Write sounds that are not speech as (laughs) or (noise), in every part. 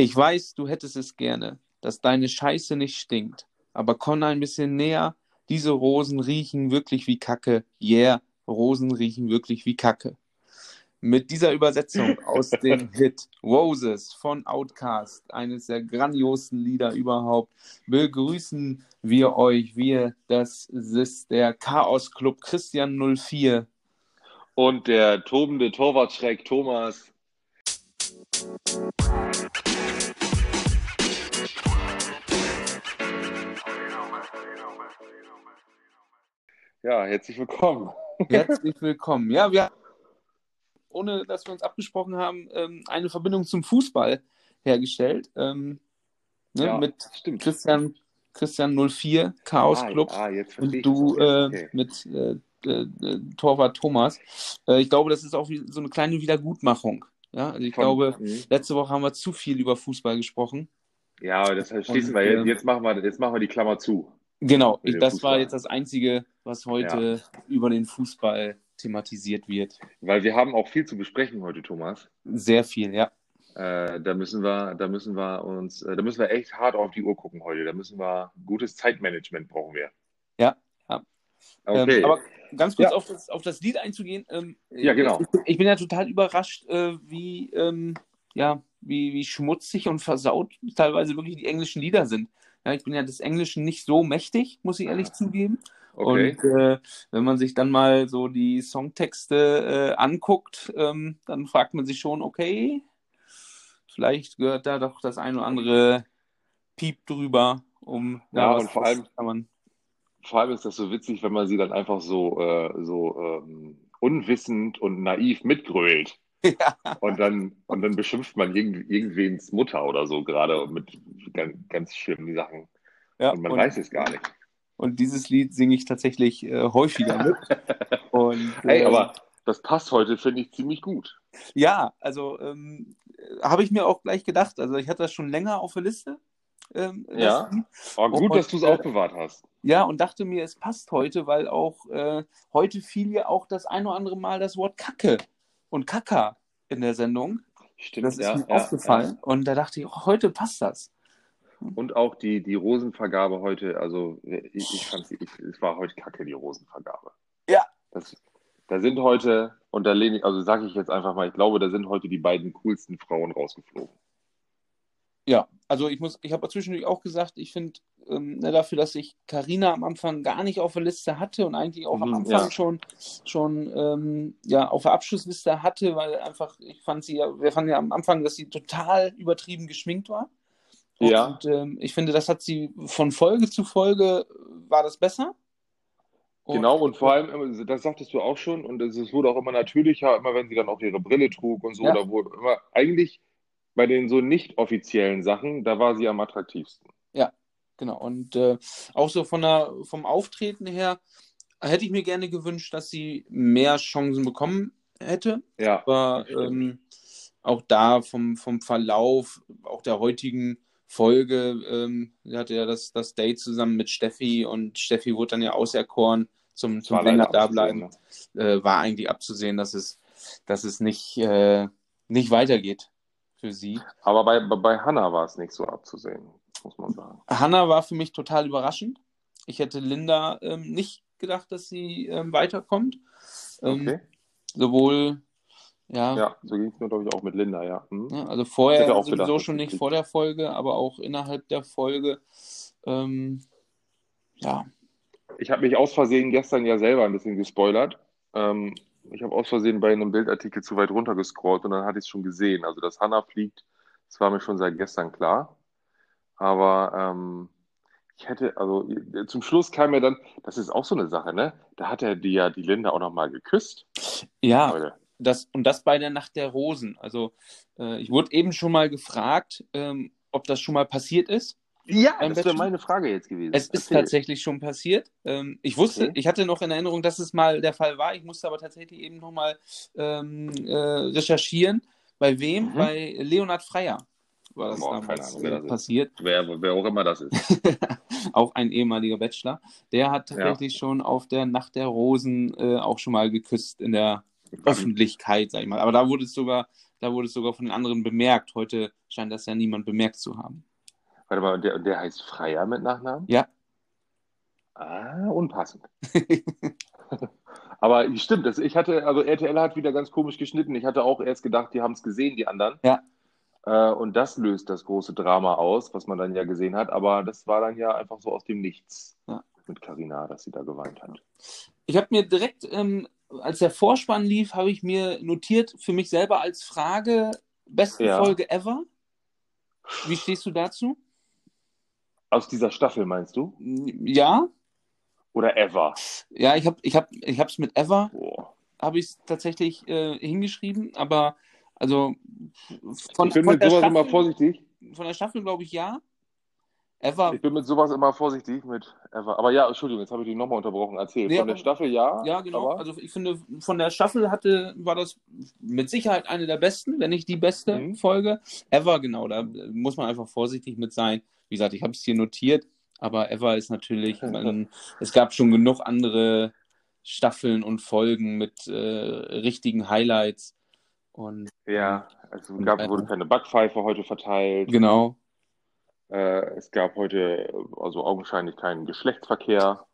Ich weiß, du hättest es gerne, dass deine Scheiße nicht stinkt. Aber komm ein bisschen näher. Diese Rosen riechen wirklich wie Kacke. Yeah, Rosen riechen wirklich wie Kacke. Mit dieser Übersetzung (laughs) aus dem Hit Roses von Outcast, eines der grandiosen Lieder überhaupt, begrüßen wir euch. Wir, das ist der Chaos Club Christian 04. Und der tobende Torwartschreck Thomas. Ja, herzlich willkommen. Herzlich willkommen. Ja, wir ohne dass wir uns abgesprochen haben, ähm, eine Verbindung zum Fußball hergestellt. Ähm, ne, Ja, mit stimmt. Christian, Christian 04, Chaos Ah, Club. ah, jetzt und verstehe ich du äh, Okay. mit äh, äh, Torwart Thomas. Äh, ich glaube, das ist auch wie, so eine kleine Wiedergutmachung. Ja, also ich Von- glaube, Mhm. letzte Woche haben wir zu viel über Fußball gesprochen. Ja, das schließen Und, wir jetzt. ähm, Jetzt machen wir, jetzt machen wir die Klammer zu. Genau, ich, das war Fußball. jetzt das Einzige, was heute über den Fußball thematisiert wird. Weil wir haben auch viel zu besprechen heute, Thomas. Sehr viel, ja. Äh, da müssen wir, da müssen wir uns, äh, da müssen wir echt hart auf die Uhr gucken heute. Da müssen wir gutes Zeitmanagement brauchen wir. Ja, ja. Okay. Ähm, aber ganz kurz Ja. auf, das, auf das Lied einzugehen. Ähm, Ja, genau. Ich, ich bin ja total überrascht, äh, wie, ähm, ja, wie, wie schmutzig und versaut teilweise wirklich die englischen Lieder sind. Ja, ich bin ja des Englischen nicht so mächtig, muss ich ehrlich zugeben. okay. Und äh, wenn man sich dann mal so die Songtexte äh, anguckt, ähm, dann fragt man sich schon, okay, vielleicht gehört da doch das ein oder andere Piep drüber, um Ja, und vor allem- kann man. Vor allem ist das so witzig, wenn man sie dann einfach so, äh, so ähm, unwissend und naiv mitgrölt. Ja. (laughs) Und dann, und dann beschimpft man irgend, irgendwens Mutter oder so gerade mit ganz, ganz schlimmen Sachen. Ja, Und man und- weiß es gar nicht. Und dieses Lied singe ich tatsächlich äh, häufiger mit. (laughs) Und, Hey, äh, aber das passt heute, finde ich, ziemlich gut. Ja, also ähm, äh, habe ich mir auch gleich gedacht. Also ich hatte das schon länger auf der Liste. Ähm, Ja. Aber gut, Und, dass du es äh, aufbewahrt hast. ja, und dachte mir, es passt heute, weil auch äh, heute fiel ja auch das ein oder andere Mal das Wort Kacke und Kaka in der Sendung. Stimmt, Das ist ja, mir ja, aufgefallen. Und da dachte ich, oh, heute passt das. Ja. Und auch die, die Rosenvergabe heute, also ich, ich fand sie, ich, es war heute kacke, die Rosenvergabe. Ja. Das, da sind heute, und da lehne ich, also sage ich jetzt einfach mal, ich glaube, da sind heute die beiden coolsten Frauen rausgeflogen. Ja, also ich muss, ich habe zwischendurch auch gesagt, ich finde, ähm, dafür, dass ich Karina am Anfang gar nicht auf der Liste hatte und eigentlich auch am Mhm, Anfang ja. schon, schon ähm, ja, auf der Abschlussliste hatte, weil einfach, ich fand sie ja, wir fanden ja am Anfang, dass sie total übertrieben geschminkt war. Ja. Und ähm, ich finde, das hat sie von Folge zu Folge war das besser. Und- Genau, und vor allem, das sagtest du auch schon, und es wurde auch immer natürlicher, immer wenn sie dann auch ihre Brille trug und so, Ja. da wurde immer, eigentlich bei den so nicht offiziellen Sachen, da war sie am attraktivsten. Genau, und äh, auch so von der, vom Auftreten her hätte ich mir gerne gewünscht, dass sie mehr Chancen bekommen hätte. Ja, Aber ähm, auch da vom, vom Verlauf, auch der heutigen Folge, ähm, sie hatte ja das, das Date zusammen mit Steffi und Steffi wurde dann ja auserkoren zum, zum länger abzusehen, ne? Äh, war eigentlich abzusehen, dass es, dass es nicht, äh, nicht weitergeht für sie. Aber bei, bei, Hannah war es nicht so abzusehen, muss man sagen. Hannah war für mich total überraschend. Ich hätte Linda ähm, nicht gedacht, dass sie ähm, weiterkommt. Ähm, Okay. Sowohl, ja, Ja, so ging es mir, glaube ich, auch mit Linda, ja. Hm? ne, also vorher auch sowieso gedacht, schon nicht vor der Folge, aber auch innerhalb der Folge. Ähm, ja, Ich habe mich aus Versehen gestern ja selber ein bisschen gespoilert. Ähm, ich habe aus Versehen bei einem Bildartikel zu weit runtergescrollt und dann hatte ich es schon gesehen. Also, dass Hannah fliegt, das war mir schon seit gestern klar. Aber ähm, ich hätte, also zum Schluss kam mir dann, das ist auch so eine Sache, ne? Da hat er die ja die Linda auch nochmal geküsst. ja Leute. das, und das bei der Nacht der Rosen. Also, äh, ich wurde eben schon mal gefragt, ähm, ob das schon mal passiert ist. Ja, Beim das wäre meine Frage jetzt gewesen. Es ist Erzähl. tatsächlich schon passiert. Ähm, ich wusste, Okay. ich hatte noch in Erinnerung, dass es mal der Fall war. Ich musste aber tatsächlich eben nochmal ähm, äh, recherchieren. Bei wem? Mhm. Bei Leonhard Freier war das Boah, damals Ahnung, wer äh, das ist. passiert. Wer, wer auch immer das ist. (laughs) auch ein ehemaliger Bachelor. Der hat tatsächlich schon auf der Nacht der Rosen äh, auch schon mal geküsst in der Öffentlichkeit, sag ich mal. Aber da wurde es sogar Da wurde es sogar von den anderen bemerkt. Heute scheint das ja niemand bemerkt zu haben. Warte mal, der, der heißt Freier mit Nachnamen? Ja. Ah, unpassend. (laughs) Aber stimmt, das, ich hatte, also RTL hat wieder ganz komisch geschnitten. Ich hatte auch erst gedacht, die haben es gesehen, die anderen. Ja. Äh, und das löst das große Drama aus, was man dann ja gesehen hat. Aber das war dann ja einfach so aus dem Nichts Ja. mit Carina, dass sie da geweint hat. Ich habe mir direkt, ähm, als der Vorspann lief, habe ich mir notiert für mich selber als Frage, beste Ja. Folge ever. Wie stehst du dazu? Aus dieser Staffel meinst du? Ja, Oder ever? ja, ich habe ich hab, ich hab's mit ever, habe ich tatsächlich äh, hingeschrieben, aber also von, ich bin von, mit der sowas immer Staffel, vorsichtig. von der Staffel glaube ich ja. Ever, Ich bin mit sowas immer vorsichtig mit ever. Aber ja, Entschuldigung, jetzt habe ich dich nochmal unterbrochen. Erzähl. Nee, Von der Staffel ja. ja genau. Aber, Also ich finde, von der Staffel hatte, war das mit Sicherheit eine der besten, wenn nicht die beste Mhm. Folge. Ever, genau, da muss man einfach vorsichtig mit sein. Wie gesagt, ich habe es hier notiert, aber Ever ist natürlich, (laughs) man, es gab schon genug andere Staffeln und Folgen mit äh, richtigen Highlights. Und ja, also gab, wurde keine Backpfeife heute verteilt. genau, Äh, es gab heute also augenscheinlich keinen Geschlechtsverkehr.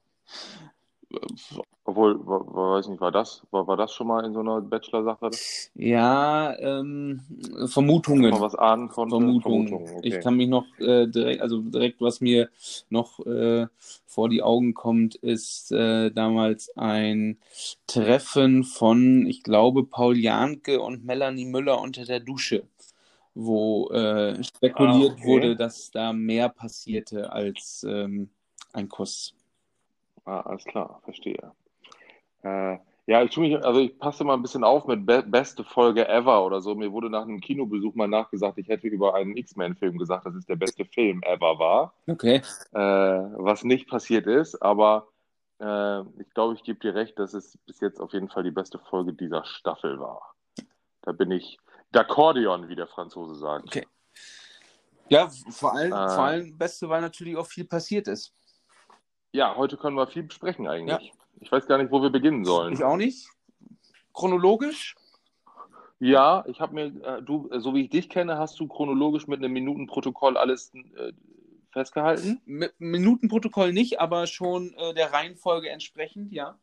Obwohl, weiß nicht, war das, war, war das schon mal in so einer Bachelor-Sache? ja, ähm, Kann Vermutungen. man was ahnen von Vermutungen. okay. Ich kann mich noch äh, direkt, also direkt, was mir noch äh, vor die Augen kommt, ist äh, damals ein Treffen von, ich glaube, Paul Janke und Melanie Müller unter der Dusche, wo äh, spekuliert Ah, okay. wurde, dass da mehr passierte als ähm, ein Kuss. Ah, alles klar, verstehe. Äh, ja, ich tue mich, also ich passe mal ein bisschen auf mit be beste Folge ever oder so. Mir wurde nach einem Kinobesuch mal nachgesagt, ich hätte über einen X-Men-Film gesagt, dass es der beste Film ever war. Okay. äh, was nicht passiert ist, aber äh, ich glaube, ich gebe dir recht, dass es bis jetzt auf jeden Fall die beste Folge dieser Staffel war. Da bin ich d'accordion, wie der Franzose sagt. Okay. Ja, vor allem, Äh. vor allem Beste, weil natürlich auch viel passiert ist. Ja, heute können wir viel besprechen eigentlich. Ich weiß gar nicht, wo wir beginnen sollen. Ich auch nicht. Chronologisch? Ja, ich habe mir, äh, du, äh, so wie ich dich kenne, hast du chronologisch mit einem Minutenprotokoll alles äh, festgehalten? Mi- Minutenprotokoll nicht, aber schon äh, der Reihenfolge entsprechend, ja.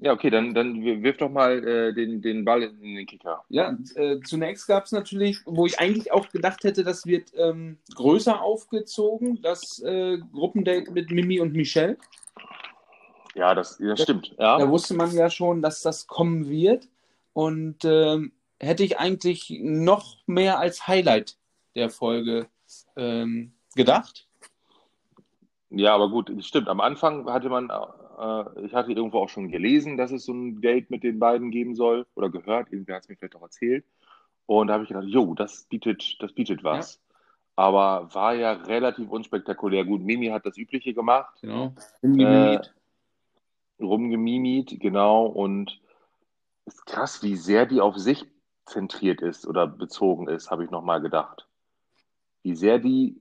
Ja, okay, dann, dann wirf doch mal äh, den, den Ball in den Kicker. Ja, äh, zunächst gab es natürlich, wo ich eigentlich auch gedacht hätte, das wird ähm, größer aufgezogen, das äh, Gruppendate mit Mimi und Michelle. Ja, das, das stimmt. Ja. Da wusste man ja schon, dass das kommen wird. Und ähm, hätte ich eigentlich noch mehr als Highlight der Folge ähm, gedacht. Ja, aber gut, das stimmt. Am Anfang hatte man, äh, ich hatte irgendwo auch schon gelesen, dass es so ein Date mit den beiden geben soll oder gehört. Irgendwer hat es mir vielleicht auch erzählt. Und da habe ich gedacht, jo, das bietet, das bietet was. Aber war ja relativ unspektakulär. Gut, Mimi hat das Übliche gemacht, Genau. Äh, rumgemimit, genau. Und ist krass, wie sehr die auf sich zentriert ist oder bezogen ist, habe ich nochmal gedacht. Wie sehr die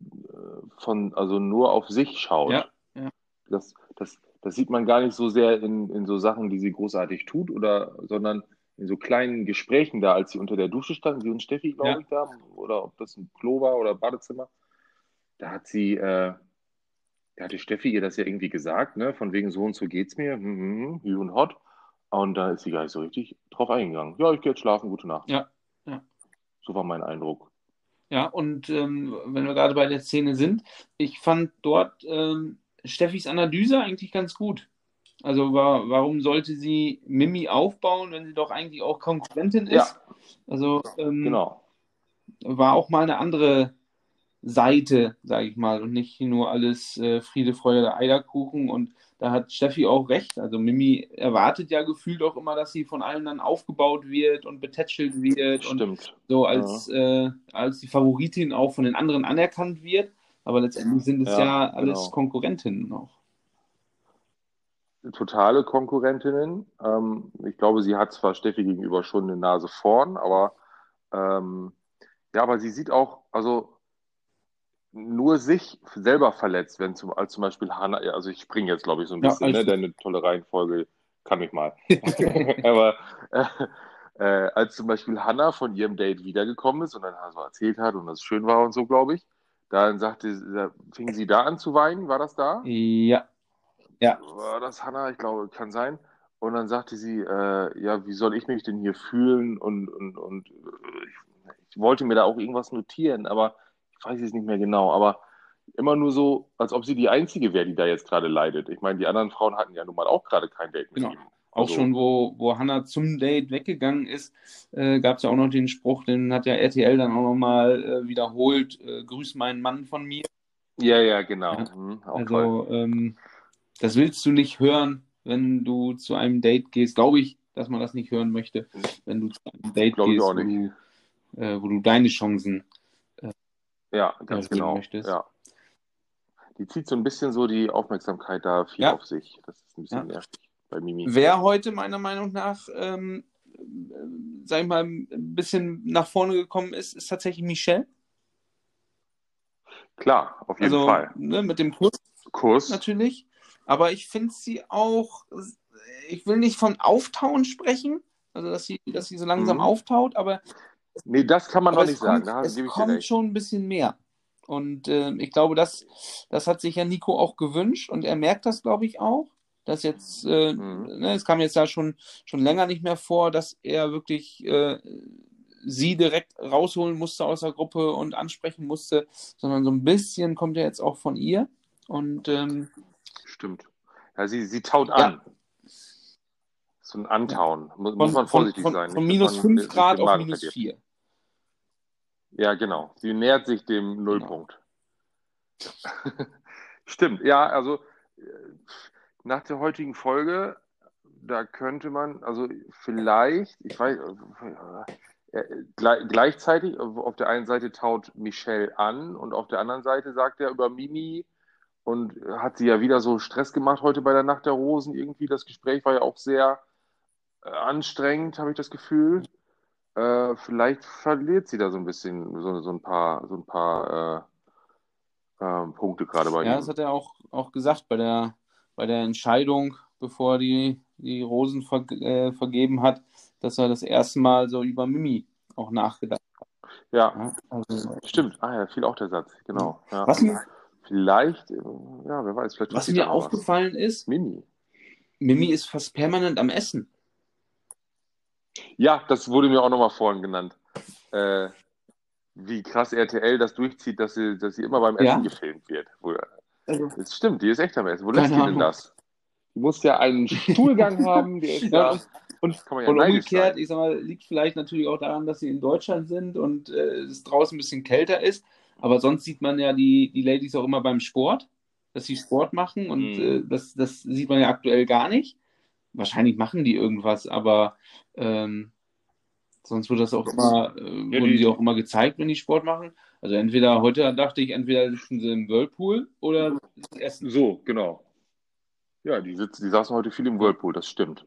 äh, von, also nur auf sich schaut. Ja, ja. Das, das, das sieht man gar nicht so sehr in, in so Sachen, die sie großartig tut, oder, sondern in so kleinen Gesprächen da, als sie unter der Dusche standen, sie und Steffi, glaube Ja. ich, da, oder ob das ein Klo war oder Badezimmer. Da hat sie, äh, da hatte Steffi ihr das ja irgendwie gesagt, ne, von wegen so und so geht's mir, hm, hm, hm, hü und hot. Und da ist sie gar nicht so richtig drauf eingegangen. Ja, ich gehe jetzt schlafen, gute Nacht. Ja, ja. So war mein Eindruck. Ja, und ähm, wenn wir gerade bei der Szene sind, ich fand dort ähm, Steffis Analyse eigentlich ganz gut. Also war, warum sollte sie Mimi aufbauen, wenn sie doch eigentlich auch Konkurrentin Ja. ist? Also ähm, Genau. war auch mal eine andere Seite, sage ich mal, und nicht nur alles äh, Friede, Freude, Eierkuchen. Und da hat Steffi auch recht. Also Mimi erwartet ja gefühlt auch immer, dass sie von allen dann aufgebaut wird und betätschelt wird und Stimmt. so als, äh, als die Favoritin auch von den anderen anerkannt wird. Aber letztendlich sind es ja, Ja, alles genau. Konkurrentinnen auch. totale Konkurrentinnen. Ähm, ich glaube, sie hat zwar Steffi gegenüber schon eine Nase vorn, aber ähm, ja, aber sie sieht auch, also nur sich selber verletzt, wenn zum, als zum Beispiel Hannah, ja, also ich springe jetzt, glaube ich, so ein Ja, bisschen, ne? Deine tolle Reihenfolge kann ich mal. (laughs) (laughs) aber äh, äh, als zum Beispiel Hannah von ihrem Date wiedergekommen ist und dann so erzählt hat und das schön war und so, glaube ich, dann sagte, da fing sie da an zu weinen, war das da? Ja. Ja. War das Hannah? Ich glaube, kann sein. Und dann sagte sie, äh, ja, wie soll ich mich denn hier fühlen? Und, und, und äh, ich, ich wollte mir da auch irgendwas notieren, aber ich weiß es nicht mehr genau. Aber immer nur so, als ob sie die Einzige wäre, die da jetzt gerade leidet. Ich meine, die anderen Frauen hatten ja nun mal auch gerade kein Date mit Genau. ihm. Auch Also- schon, wo, wo Hannah zum Date weggegangen ist, äh, gab es ja auch noch den Spruch, den hat ja RTL dann auch nochmal äh, wiederholt, äh, grüß meinen Mann von mir. Ja, ja, genau. Ja. Mhm. Also ähm, das willst du nicht hören, wenn du zu einem Date gehst. Glaube ich, dass man das nicht hören möchte, wenn du zu einem Date Glaube ich gehst, wo du, äh, wo du deine Chancen Ja, ganz genau. möchtest. Ja. Die zieht so ein bisschen so die Aufmerksamkeit da viel Ja. auf sich. Das ist ein bisschen Ja. nervig bei Mimi. Wer heute meiner Meinung nach, ähm, äh, sag ich mal, ein bisschen nach vorne gekommen ist, ist tatsächlich Michelle. Klar, auf jeden Also Fall. ne, mit dem Kurs Kurs. natürlich. Aber ich finde sie auch, ich will nicht von Auftauen sprechen, also dass sie, dass sie so langsam Mhm. auftaut, aber, Nee, das kann man noch nicht sagen. kommt, Da es kommt schon ein bisschen mehr. Und ähm, ich glaube, das, das hat sich ja Nico auch gewünscht und er merkt das, glaube ich, auch. Dass jetzt, äh, Mhm. ne, es kam jetzt ja schon, schon länger nicht mehr vor, dass er wirklich äh, sie direkt rausholen musste aus der Gruppe und ansprechen musste, sondern so ein bisschen kommt er jetzt auch von ihr. Und ähm, Stimmt. Ja, sie, sie taut Ja. an. So ein Antauen. Muss, muss von, man vorsichtig von, sein. von minus dass man 5 sich Grad auf minus verdirbt. 4. Ja, genau. Sie nähert sich dem Nullpunkt. (laughs) Stimmt, ja, also äh, nach der heutigen Folge, da könnte man, also vielleicht, ich weiß, äh, äh, gleich, gleichzeitig, auf der einen Seite taut Michelle an und auf der anderen Seite sagt er über Mimi und hat sie ja wieder so Stress gemacht heute bei der Nacht der Rosen irgendwie. Das Gespräch war ja auch sehr äh, anstrengend, habe ich das Gefühl. Äh, vielleicht verliert sie da so ein bisschen so, so ein paar, so ein paar äh, ähm, Punkte gerade bei Ja, ihm. das hat er auch, auch gesagt bei der, bei der Entscheidung, bevor er die, die Rosen ver, äh, vergeben hat, dass er das erste Mal so über Mimi auch nachgedacht Ja, hat. Also, stimmt. Ah ja, fiel auch der Satz, genau. Ja. Was mir, Vielleicht, äh, ja, wer weiß, vielleicht was mir noch was. aufgefallen ist, Mimi. Mimi ist fast permanent am Essen. Ja, das wurde mir auch nochmal vorhin genannt. Äh, wie krass RTL das durchzieht, dass sie, dass sie immer beim Essen Ja. gefilmt wird. Also, das stimmt, die ist echt am Essen. Wo lässt die denn das? Die muss ja einen Stuhlgang (laughs) haben, der ist Ja, da. und, ja und umgekehrt, sein. ich sag mal, liegt vielleicht natürlich auch daran, dass sie in Deutschland sind und äh, es draußen ein bisschen kälter ist. Aber sonst sieht man ja die, die Ladies auch immer beim Sport, dass sie Sport machen und Mhm. äh, das, das sieht man ja aktuell gar nicht. Wahrscheinlich machen die irgendwas, aber ähm, sonst wird das auch immer, äh, Ja, wurden die- die auch immer gezeigt, wenn die Sport machen. Also entweder heute dachte ich, entweder sitzen sie im Whirlpool oder essen. So, genau. Ja, die, sitzen, die saßen heute viel im Whirlpool, das stimmt.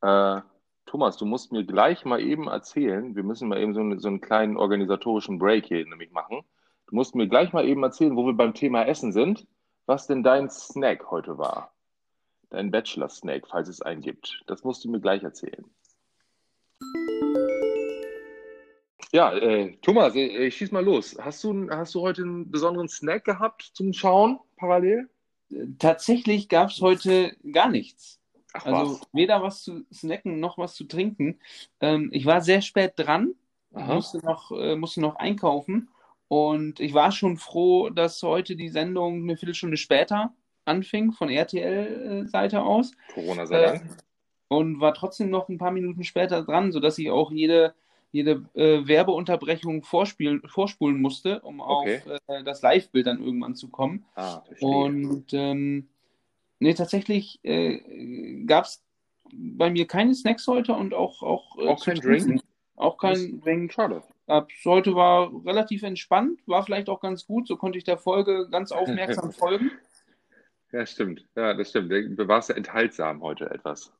Äh, Thomas, du musst mir gleich mal eben erzählen, wir müssen mal eben so, so einen kleinen organisatorischen Break hier nämlich machen. Du musst mir gleich mal eben erzählen, wo wir beim Thema Essen sind, was denn dein Snack heute war. Dein Bachelor-Snack, falls es einen gibt. Das musst du mir gleich erzählen. Ja, äh, Thomas, äh, ich schieß mal los. Hast du, hast du heute einen besonderen Snack gehabt zum Schauen parallel? Tatsächlich gab es heute gar nichts. Ach Also was. weder was zu snacken noch was zu trinken. Ähm, ich war sehr spät dran, Aha. musste noch, äh, musste noch einkaufen und ich war schon froh, dass heute die Sendung eine Viertelstunde später anfing, von RTL-Seite aus Corona sei Dank. und war trotzdem noch ein paar Minuten später dran, sodass ich auch jede, jede äh, Werbeunterbrechung vorspielen, vorspulen musste, um Okay. auf äh, das Live-Bild dann irgendwann zu kommen. Ah. Und ähm, nee, tatsächlich äh, gab es bei mir keine Snacks heute und auch, auch, äh, Auch kein. Drink? Auch kein Drink. Schade. Heute war relativ entspannt, war vielleicht auch ganz gut, so konnte ich der Folge ganz aufmerksam (laughs) folgen. Ja, stimmt. Ja, das stimmt. Du warst ja enthaltsam heute etwas.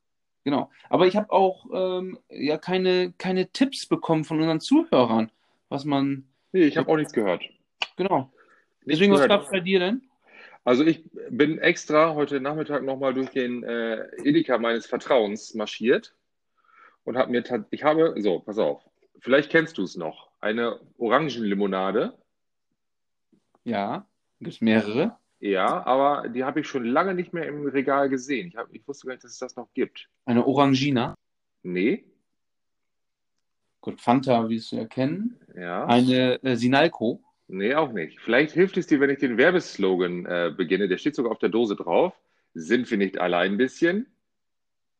Genau. Aber ich habe auch ähm, ja keine, keine Tipps bekommen von unseren Zuhörern, was man. Nee, ich habe auch nichts gehört. Genau. Nichts Deswegen, was gehört. gab es bei dir denn? Also ich bin extra heute Nachmittag nochmal durch den äh, Edeka meines Vertrauens marschiert und habe mir, ich habe, so, pass auf, vielleicht kennst du es noch, eine Orangenlimonade. Ja, gibt es mehrere. Ja, aber die habe ich schon lange nicht mehr im Regal gesehen. Ich, hab, ich wusste gar nicht, dass es das noch gibt. Eine Orangina. Nee, Gut, Fanta, wie es wir kennen. ja, Eine äh, Sinalco. nee, auch nicht. Vielleicht hilft es dir, wenn ich den Werbeslogan äh, beginne. Der steht sogar auf der Dose drauf. Sind wir nicht alle ein bisschen?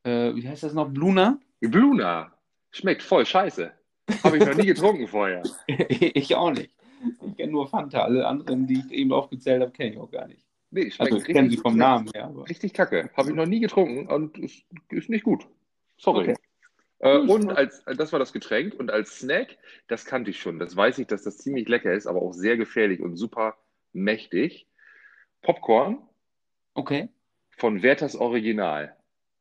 Äh, wie heißt das noch? Bluna? Bluna. Schmeckt voll scheiße. Habe ich noch nie (laughs) getrunken vorher. ich auch nicht. (laughs) Ich kenne nur Fanta. Alle anderen, die ich eben aufgezählt habe, kenne ich auch gar nicht. Nee, schmeckt Also ich kenne sie vom. Namen her. Aber... Richtig kacke. Habe ich noch nie getrunken und ist, ist nicht gut. Sorry. Okay. Äh, Gut. und als, das war das Getränk. Und als Snack, das kannte ich schon. Das weiß ich, dass das ziemlich lecker ist, aber auch sehr gefährlich und super mächtig. Popcorn Okay. von Werthers Original.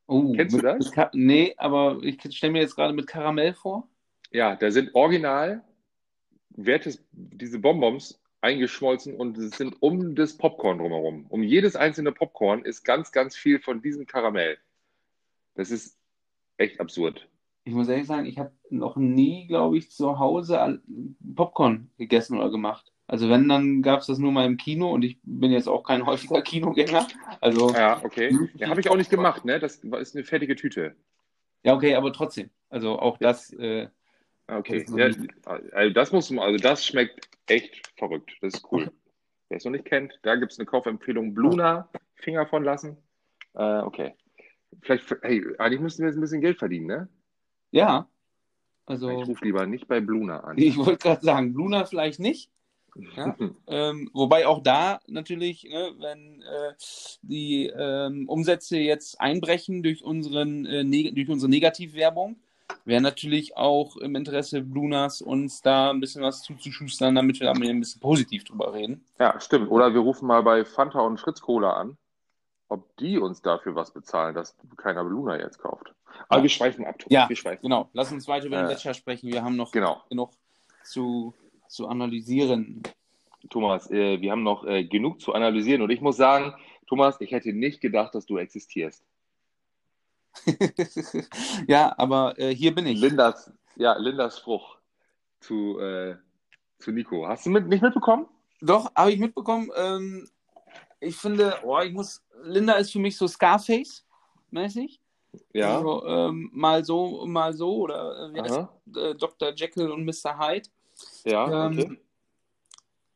Oh, Kennst du mit, das? Mit Ka nee, aber ich stelle mir jetzt gerade mit Karamell vor. Ja, da sind original Werthers, diese Bonbons eingeschmolzen und es sind um das Popcorn drumherum. Um jedes einzelne Popcorn ist ganz, ganz viel von diesem Karamell. Das ist echt absurd. Ich muss ehrlich sagen, ich habe noch nie, glaube ich, zu Hause Popcorn gegessen oder gemacht. Also wenn, dann gab es das nur mal im Kino und ich bin jetzt auch kein häufiger Kinogänger. Also Ja, okay. Ja, habe ich auch nicht gemacht, ne? Das war- ist eine fertige Tüte. ja, okay, aber trotzdem. Also auch das, äh, Okay. Das noch Ja, also das muss man, also das schmeckt echt verrückt. Das ist cool. Wer es noch nicht kennt, da gibt es eine Kaufempfehlung. Bluna, Finger von lassen. Äh, okay. Vielleicht, hey, eigentlich müssten wir jetzt ein bisschen Geld verdienen, ne? ja. Ich Also rufe lieber nicht bei Bluna an. ich wollte gerade sagen, Luna vielleicht nicht. Ja. (laughs) Ähm, wobei auch da natürlich, ne, wenn äh, die ähm, Umsätze jetzt einbrechen durch, unseren, äh, durch unsere Negativwerbung, wäre natürlich auch im Interesse Lunas, uns da ein bisschen was zuzuschustern, damit wir da mal ein bisschen positiv drüber reden. Ja, stimmt. Oder wir rufen mal bei Fanta und Fritz Cola an, ob die uns dafür was bezahlen, dass keiner Bluna jetzt kauft. Aber Ja. wir schweifen ab. Ja, wir schweifen. Genau, lass uns weiter über den Äh, Gletscher sprechen. Wir haben noch Genau. genug zu, zu analysieren. Thomas, äh, wir haben noch äh, genug zu analysieren. Und ich muss sagen, Thomas, ich hätte nicht gedacht, dass du existierst. (laughs) ja, aber äh, hier bin ich. Lindas, ja, Lindas Spruch zu, äh, zu Nico. Hast du mit, nicht mitbekommen? Doch, habe ich mitbekommen. Ähm, ich finde, oh, ich muss, Linda ist für mich so Scarface-mäßig. Ja. Also, ähm, mal so, mal so, oder äh, wie heißt äh, Dr. Jekyll und Mr. Hyde. Ja, Ähm, okay.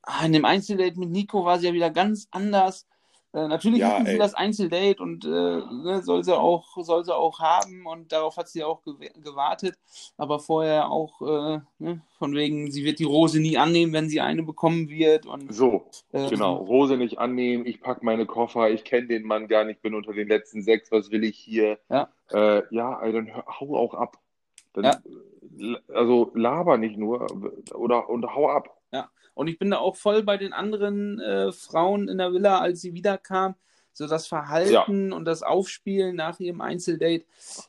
Ah, in dem Einzeldate mit Nico war sie ja wieder ganz anders. Äh, natürlich Ja, hatten sie ey. das Einzeldate und äh, ne, soll sie auch, soll sie auch haben und darauf hat sie auch gew gewartet. Aber vorher auch äh, ne, von wegen, sie wird die Rose nie annehmen, wenn sie eine bekommen wird. Und So, ähm, genau. Rose nicht annehmen, ich packe meine Koffer, ich kenne den Mann gar nicht, bin unter den letzten sechs, was will ich hier? Ja. Äh, ja, ey, dann hör, hau auch ab. Dann, Ja. l- Also laber nicht nur oder und hau ab. Und ich bin da auch voll bei den anderen äh, Frauen in der Villa, als sie wiederkam. So das Verhalten und das Aufspielen nach ihrem Einzeldate,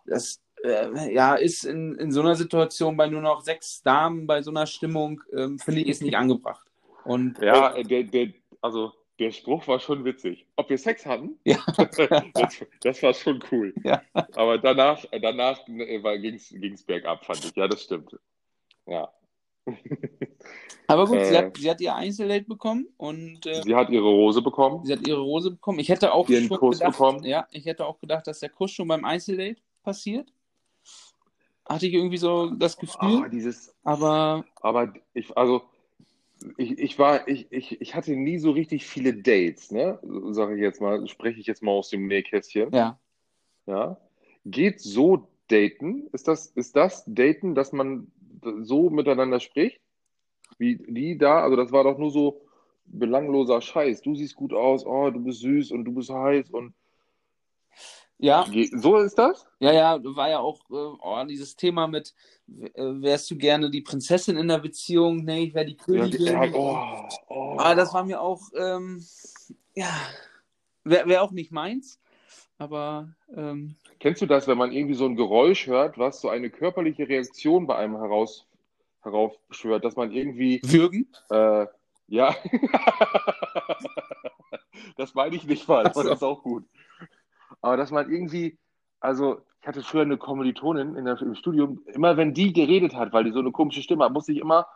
das äh, ja, ist in, in so einer Situation bei nur noch sechs Damen, bei so einer Stimmung, ähm, finde ich, ist nicht angebracht. Und Ja, äh, der, der, also der Spruch war schon witzig. Ob wir Sex hatten? Ja. (laughs) das, das war schon cool. Ja. Aber danach, danach ging es bergab, fand ich. Ja, das stimmt. Ja. (laughs) aber gut, sie, äh, hat, sie hat ihr Einzeldate bekommen und äh, Sie hat ihre Rose bekommen. sie hat ihre Rose bekommen. Ich hätte auch Ihren Kuss gedacht, bekommen. ja, ich hätte auch gedacht, dass der Kuss schon beim Einzeldate passiert. Hatte ich irgendwie so das Gefühl, Ah, dieses, aber aber ich, also, ich, ich war, ich, ich, ich hatte nie so richtig viele Dates, ne? Sage ich jetzt mal, spreche ich jetzt mal aus dem Nähkästchen. ja. Ja. Geht so daten? Ist das, ist das daten, dass man so miteinander spricht? Wie die da? Also, das war doch nur so belangloser Scheiß. Du siehst gut aus, oh, du bist süß und du bist heiß und Ja, so ist das? ja, ja, war ja auch äh, oh, dieses Thema mit, äh, wärst du gerne die Prinzessin in der Beziehung? Nee, ich wäre die Königin. ja, oh, oh. Ah, das war mir auch, ähm, ja, wäre wär auch nicht meins, aber ähm, Kennst du das, wenn man irgendwie so ein Geräusch hört, was so eine körperliche Reaktion bei einem heraus, heraufbeschwört, dass man irgendwie, würgen? äh, ja, (laughs) das meine ich nicht mal, so. aber das ist auch gut. Aber dass man irgendwie, also ich hatte früher eine Kommilitonin in der, im Studium, immer wenn die geredet hat, weil die so eine komische Stimme hat, musste ich immer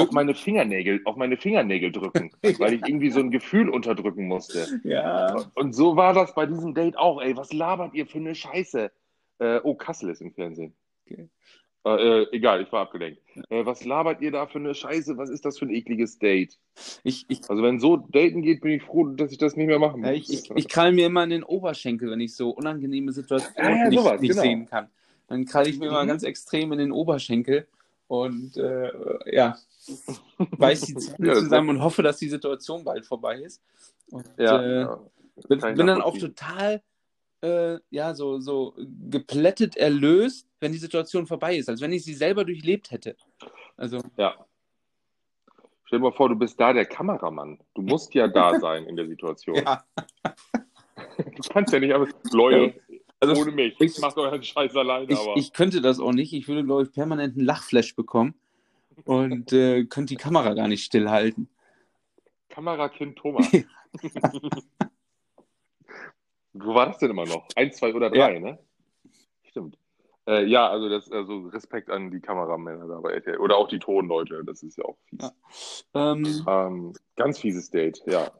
auf meine Fingernägel, auf meine Fingernägel drücken, (laughs) weil ich irgendwie so ein Gefühl unterdrücken musste. Ja. Und so war das bei diesem Date auch. Ey, was labert ihr für eine Scheiße? Äh, oh, Kassel ist im Fernsehen. Okay. Äh, äh, egal, ich war abgelenkt. Äh, was labert ihr da für eine Scheiße? Was ist das für ein ekliges Date? Ich, ich, Also wenn so daten geht, bin ich froh, dass ich das nicht mehr machen muss. ich, ich, ich krall mir immer in den Oberschenkel, wenn ich so unangenehme Situationen Ja, nicht, sowas, nicht genau. sehen kann. Dann krall ich mir immer Mhm. ganz extrem in den Oberschenkel und äh, ja, beiß die Zähne Ja, zusammen und hoffe, dass die Situation bald vorbei ist. Und ja, äh, ja. bin, bin dann auch total äh, ja, so, so geplättet erlöst, wenn die Situation vorbei ist, als wenn ich sie selber durchlebt hätte. Also, Ja. Stell dir mal vor, du bist da der Kameramann. Du musst ja da (laughs) sein in der Situation. ja. Du kannst ja nicht einfach, Leute, Also, ohne mich, ich- macht euren Scheiß alleine, Ich, aber. ich könnte das auch nicht. Ich würde, glaube ich, permanent einen Lachflash bekommen und äh, könnte die Kamera gar nicht stillhalten. Kamerakind Thomas. (laughs) Wo war das denn immer noch? Eins, zwei oder drei, ne? Stimmt. Äh, ja, also das, also Respekt an die Kameramänner da bei RTL. Oder auch die Tonleute, das ist ja auch fies. Ja. Ähm, Ähm, ganz fieses Date, ja.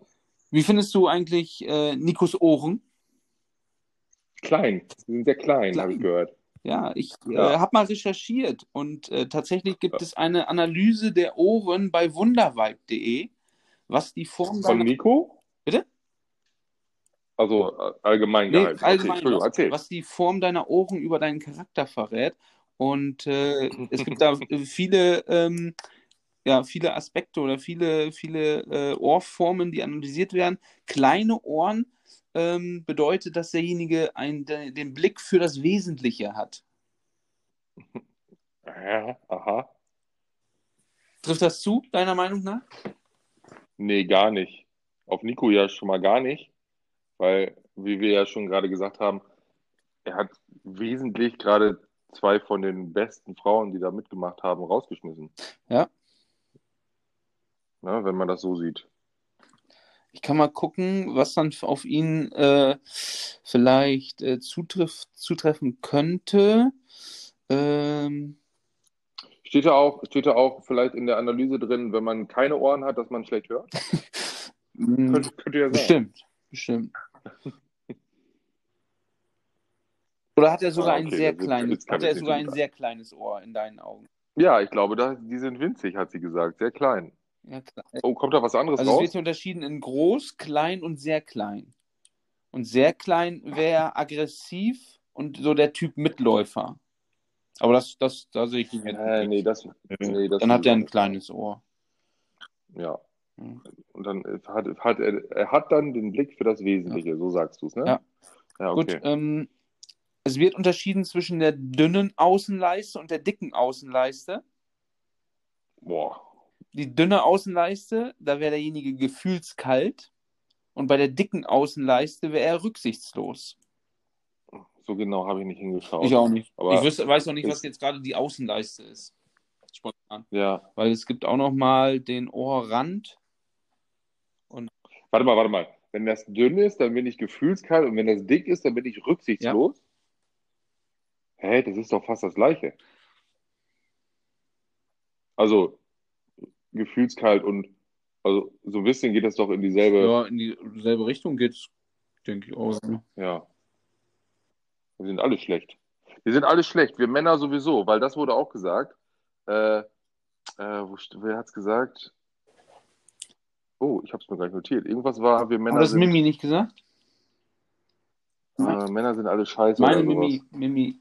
wie findest du eigentlich äh, Nikos Ohren? Klein, sie sind sehr klein, Klein. habe ich gehört. Ja, ich Ja. äh, habe mal recherchiert und äh, tatsächlich gibt es eine Analyse der Ohren bei wundervibe.de, was die Form Von Nico? Bitte? Also äh, allgemein Nee, gehalten. Okay, allgemein, Entschuldigung, was, was die Form deiner Ohren über deinen Charakter verrät. Und äh, es gibt da viele, ähm, ja, viele Aspekte oder viele, viele äh, Ohrformen, die analysiert werden. Kleine Ohren ähm, bedeutet, dass derjenige ein, de, den Blick für das Wesentliche hat. (laughs) Ja, aha. Trifft das zu, deiner Meinung nach? Nee, gar nicht. Auf Nico ja schon mal gar nicht, weil, wie wir ja schon gerade gesagt haben, er hat wesentlich gerade zwei von den besten Frauen, die da mitgemacht haben, rausgeschmissen. Ja. Ne, wenn man das so sieht. Ich kann mal gucken, was dann auf ihn äh, vielleicht äh, zutrifft, zutreffen könnte. Ähm, Steht da auch, steht da auch vielleicht in der Analyse drin, wenn man keine Ohren hat, dass man schlecht hört? (laughs) Könnte, könnte ja sein. bestimmt, bestimmt. Oder hat er sogar Ah, ein okay, sehr das ist- kleines, hat er sogar so ein sehr kleines Ohr in deinen Augen? Ja, ich glaube, da, die sind winzig, hat sie gesagt. Sehr klein. Ja. Oh, kommt da was anderes Also es raus? wird unterschieden in groß, klein und sehr klein. Und sehr klein wäre aggressiv und so der Typ Mitläufer. Aber das, das, da sehe ich ihn jetzt Äh, nicht. nee, das, nee, das Dann hat er ein kleines Ohr. Ja. Hm. Und dann äh, hat, hat er, er hat dann den Blick für das Wesentliche, so sagst du es, ne? Ja. Ja, Gut, okay. ähm, es wird unterschieden zwischen der dünnen Außenleiste und der dicken Außenleiste. Boah. Die dünne Außenleiste, da wäre derjenige gefühlskalt. Und bei der dicken Außenleiste wäre er rücksichtslos. So genau habe ich nicht hingeschaut. Ich auch nicht. Aber ich wüsste, weiß auch nicht, was jetzt gerade die Außenleiste ist. Spontan. Ja. Weil es gibt auch noch mal den Ohrrand. Warte mal, warte mal. Wenn das dünn ist, dann bin ich gefühlskalt und wenn das dick ist, dann bin ich rücksichtslos. Hä, das ist doch fast das Gleiche. Also gefühlskalt und also so ein bisschen geht das doch in dieselbe. Ja, in dieselbe Richtung geht's, denke ich auch. Ja. Wir sind alle schlecht. Wir sind alle schlecht. Wir Männer sowieso, weil das wurde auch gesagt. Äh, äh, wo, wer hat's gesagt? Oh, ich habe es mir gar nicht notiert. Irgendwas war, wir Männer Hat das sind, Mimi nicht gesagt? äh, Männer sind alle scheiße Meine oder sowas. Mimi, Mimi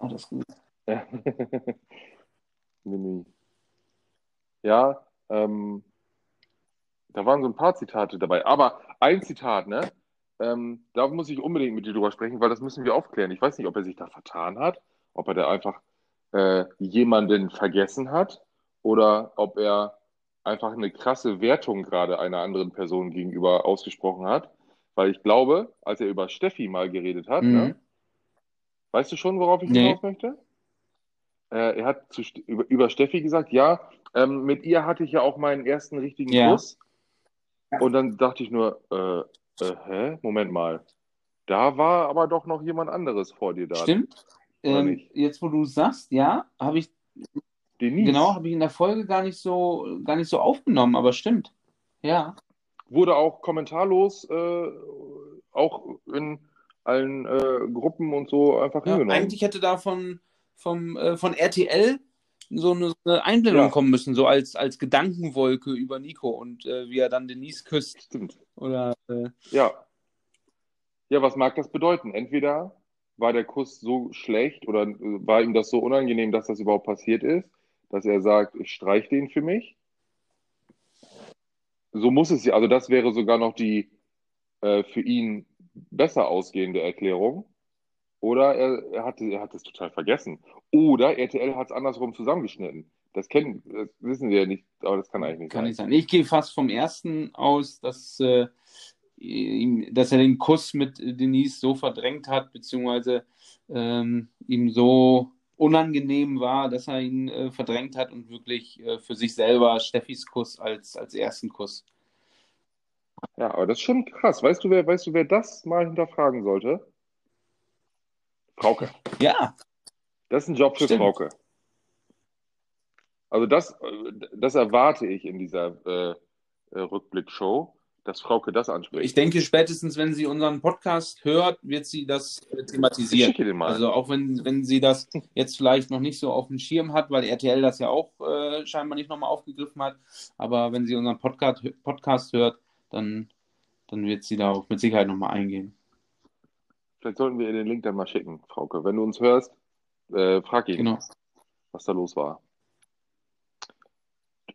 hat das gesagt. Ja. (laughs) Mimi. Ja, ähm, da waren so ein paar Zitate dabei. Aber ein Zitat, ne? Ähm, da muss ich unbedingt mit dir drüber sprechen, weil das müssen wir aufklären. Ich weiß nicht, ob er sich da vertan hat, ob er da einfach äh, jemanden vergessen hat oder ob er einfach eine krasse Wertung gerade einer anderen Person gegenüber ausgesprochen hat. Weil ich glaube, als er über Steffi mal geredet hat, Mhm. ne? Weißt du schon, worauf ich Nee. hinaus möchte? Äh, er hat zu, über, über Steffi gesagt, ja, ähm, mit ihr hatte ich ja auch meinen ersten richtigen Ja. Kuss. Und dann dachte ich nur, äh, äh, hä? Moment mal. Da war aber doch noch jemand anderes vor dir da. Stimmt. Ähm, jetzt, wo du sagst, ja, habe ich, Denise genau, habe ich in der Folge gar nicht so, gar nicht so aufgenommen, aber stimmt. Ja. wurde auch kommentarlos, äh, auch in allen äh, Gruppen und so einfach ja hingenommen. eigentlich hätte da von, vom, äh, von RTL so eine, Einblendung Ja. kommen müssen, so als, als Gedankenwolke über Nico und äh, wie er dann Denise küsst. Stimmt. Oder äh, Ja. Ja, was mag das bedeuten? Entweder war der Kuss so schlecht oder äh, war ihm das so unangenehm, dass das überhaupt passiert ist, dass er sagt, ich streich den für mich. So muss es ja, also das wäre sogar noch die äh, für ihn besser ausgehende Erklärung. Oder er, er, hatte, er hat es total vergessen. Oder RTL hat es andersrum zusammengeschnitten. Das kennen, das wissen wir ja nicht, aber das kann eigentlich nicht kann sein. nicht sein. Ich gehe fast vom ersten aus, dass, äh, ihm, dass er den Kuss mit Denise so verdrängt hat, beziehungsweise ähm, ihm so unangenehm war, dass er ihn äh, verdrängt hat und wirklich äh, für sich selber Steffis Kuss als, als ersten Kuss. Ja, aber das ist schon krass. Weißt du, wer, weißt du, wer das mal hinterfragen sollte? Frauke. Ja, Das ist ein Job für Stimmt. Frauke. Also das, das erwarte ich in dieser äh, Rückblickshow, dass Frauke das anspricht. ich denke, spätestens wenn sie unseren Podcast hört, wird sie das äh, Ich thematisieren. schicke den mal. Also auch wenn, wenn sie das jetzt vielleicht noch nicht so auf dem Schirm hat, weil RTL das ja auch äh, scheinbar nicht nochmal aufgegriffen hat, aber wenn sie unseren Podcast, Podcast hört, dann, dann wird sie da auch mit Sicherheit nochmal eingehen. Vielleicht sollten wir ihr den Link dann mal schicken, Frauke. Wenn du uns hörst, äh, frag ihn, Genau. was da los war.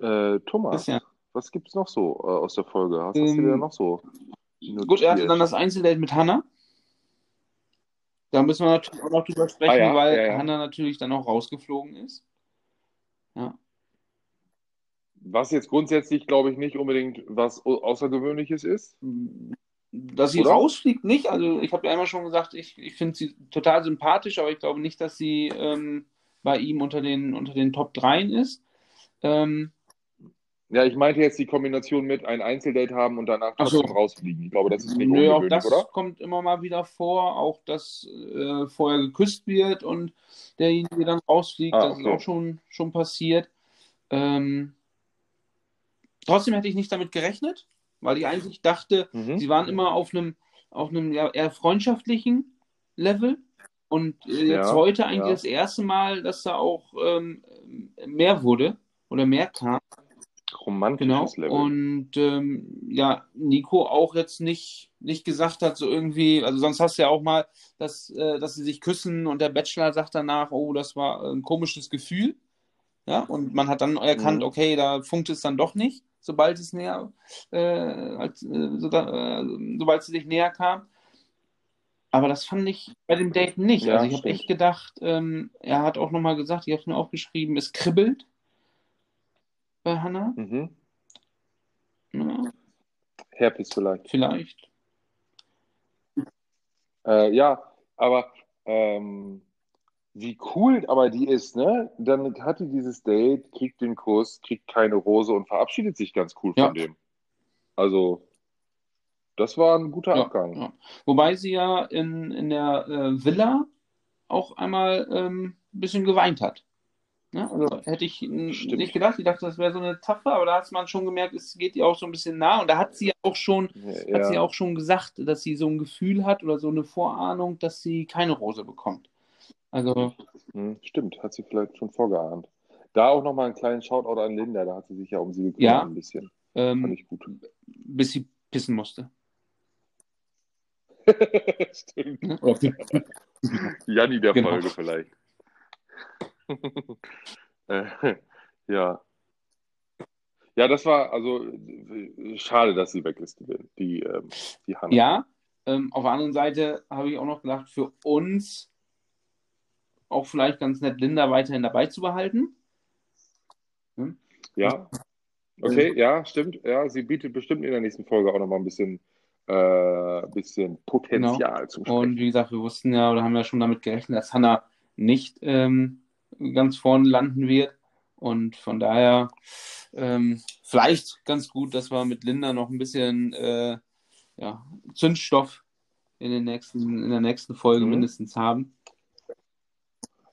Äh, Thomas, Christian. was gibt's noch so äh, aus der Folge? Hast, hast du Ähm, dir da noch so Gut, er hatte notiert? dann das Einzeldate mit Hanna. Da müssen wir natürlich auch noch drüber sprechen, Ah ja, weil ja, ja. Hanna natürlich dann auch rausgeflogen ist. Ja. Was jetzt grundsätzlich, glaube ich, nicht unbedingt was Au- Außergewöhnliches ist. Dass sie Oder? rausfliegt, nicht. Also ich habe ja einmal schon gesagt, ich, ich finde sie total sympathisch, aber ich glaube nicht, dass sie ähm, bei ihm unter den, unter den Top 3 ist. Ähm, Ja, ich meinte jetzt die Kombination mit ein Einzeldate haben und danach Ach so. rausfliegen. Ich glaube, das ist nicht nö, auch das oder? kommt immer mal wieder vor, auch dass äh, vorher geküsst wird und derjenige dann rausfliegt. Ah, das ist okay. auch schon, schon passiert. Ähm, trotzdem hätte ich nicht damit gerechnet, weil ich eigentlich dachte, Mhm. Sie waren immer auf einem, auf einem eher freundschaftlichen Level. Und äh, jetzt Ja, heute eigentlich ja. das erste Mal, dass da auch ähm, mehr wurde oder mehr kam. Genau. Romantisches Level. Und ähm, ja, Nico auch jetzt nicht, nicht gesagt hat, so irgendwie, also sonst hast du ja auch mal, dass, äh, dass sie sich küssen und der Bachelor sagt danach, oh, das war ein komisches Gefühl. Ja, und man hat dann erkannt, Mhm. okay, da funkt es dann doch nicht, sobald es näher, äh, als, äh, so da, äh, sobald sie sich näher kam. Aber das fand ich bei dem Date nicht. Ja, also ich habe echt gedacht, ähm, er hat auch nochmal gesagt, ich habe es mir aufgeschrieben, es kribbelt bei Hannah. Mhm. Ja, Herpes vielleicht. vielleicht. Äh, ja, aber ähm, wie cool aber die ist, ne? Dann hat die dieses Date, kriegt den Kuss, kriegt keine Rose und verabschiedet sich ganz cool Ja. von dem. Also, das war ein guter Ja, Abgang. ja. Wobei sie ja in, in der äh, Villa auch einmal ähm, ein bisschen geweint hat. Ne? Also hätte ich Stimmt. nicht gedacht. Ich dachte, das wäre so eine Taffe, aber da hat man schon gemerkt, es geht ihr auch so ein bisschen nah. Und da hat sie auch schon, Ja, hat sie auch schon gesagt, dass sie so ein Gefühl hat oder so eine Vorahnung, dass sie keine Rose bekommt. Also, Hm, stimmt, hat sie vielleicht schon vorgeahnt. Da auch nochmal einen kleinen Shoutout an Linda, da hat sie sich ja um sie gekümmert Ja. ein bisschen. Fand ähm, ich gut. bis sie pissen musste. (laughs) Stimmt. (laughs) Janni der Genau. Folge vielleicht. (laughs) äh, ja. Ja, das war also schade, dass sie weg ist, die, die, ähm, die Hanna. Ja, ähm, auf der anderen Seite habe ich auch noch gedacht, für uns auch vielleicht ganz nett, Linda weiterhin dabei zu behalten. Hm? Ja. Okay, ja, stimmt. Ja, sie bietet bestimmt in der nächsten Folge auch nochmal ein bisschen, äh, bisschen Potenzial zum Genau. Und Sprechen. wie gesagt, wir wussten ja oder haben ja schon damit gerechnet, dass Hannah nicht ähm, ganz vorne landen wird. Und von daher ähm, vielleicht ganz gut, dass wir mit Linda noch ein bisschen äh, ja, Zündstoff in, den nächsten, in der nächsten Folge Mhm. mindestens haben.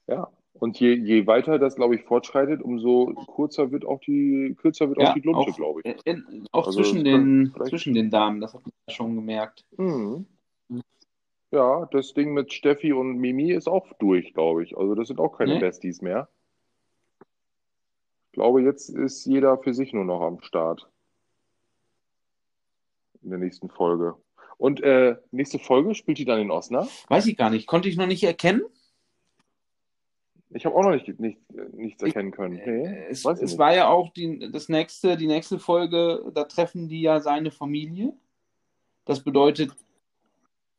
Ja. Und je, je weiter das, glaube ich, fortschreitet, umso kurzer wird auch die, kürzer wird auch die Lunte, glaube ich. in, auch Also, zwischen, den, vielleicht- zwischen den Damen, das hat man ja schon gemerkt. Mhm. Ja, das Ding mit Steffi und Mimi ist auch durch, glaube ich. Also das sind auch keine Nee. Besties mehr. Ich glaube, jetzt ist jeder für sich nur noch am Start. In der nächsten Folge. Und äh, nächste Folge spielt die dann in Osnabrück? Weiß ich gar nicht, konnte ich noch nicht erkennen. Ich habe auch noch nicht, nicht, nichts erkennen können. Nee, Äh, Es, es nicht. war ja auch die, das nächste, die nächste Folge, da treffen die ja seine Familie. Das bedeutet,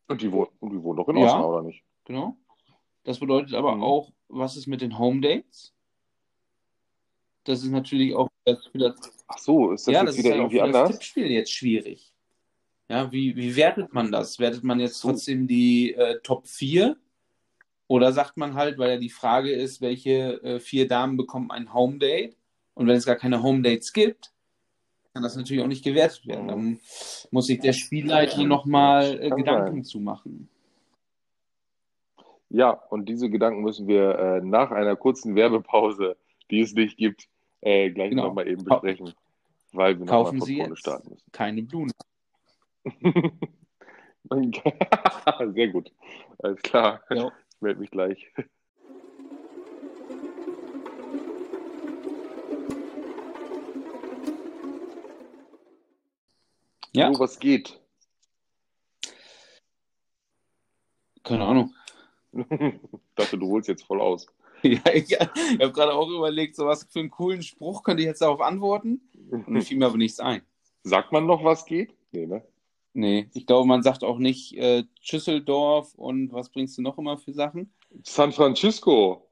Und die wohnen, die wohnen doch in Ja. Osnabrück, oder nicht? genau, das bedeutet aber Mhm. auch, was ist mit den Home Dates? Das ist natürlich auch das, Ach so, ist das ja, jetzt das ist wieder halt auch irgendwie das anders? Tippspiel jetzt schwierig. Ja, wie, wie wertet man das? Wertet man jetzt trotzdem die äh, Top 4? Oder sagt man halt, weil ja die Frage ist, welche äh, vier Damen bekommen ein Home Date? Und wenn es gar keine Home Dates gibt, kann das natürlich auch nicht gewertet werden. Dann muss sich der Spielleiter nochmal äh, Gedanken sein. zu machen. Ja, und diese Gedanken müssen wir äh, nach einer kurzen Werbepause, die es nicht gibt, äh, gleich Genau. nochmal eben besprechen, weil wir Kaufen von Sie jetzt starten müssen. keine Blumen. (laughs) Sehr gut. Alles klar. Ja. Ich melde mich gleich. (laughs) Ja, So, was geht? keine Ahnung. Ich (laughs) dachte, du holst jetzt voll aus. (laughs) Ja, ich, ich habe gerade auch überlegt, so was für einen coolen Spruch könnte ich jetzt darauf antworten. Und mir fiel mir aber nichts ein. Sagt man noch, was geht? Nee, ne? Nee, ich glaube, man sagt auch nicht äh, Schüsseldorf und was bringst du noch immer für Sachen? San Francisco.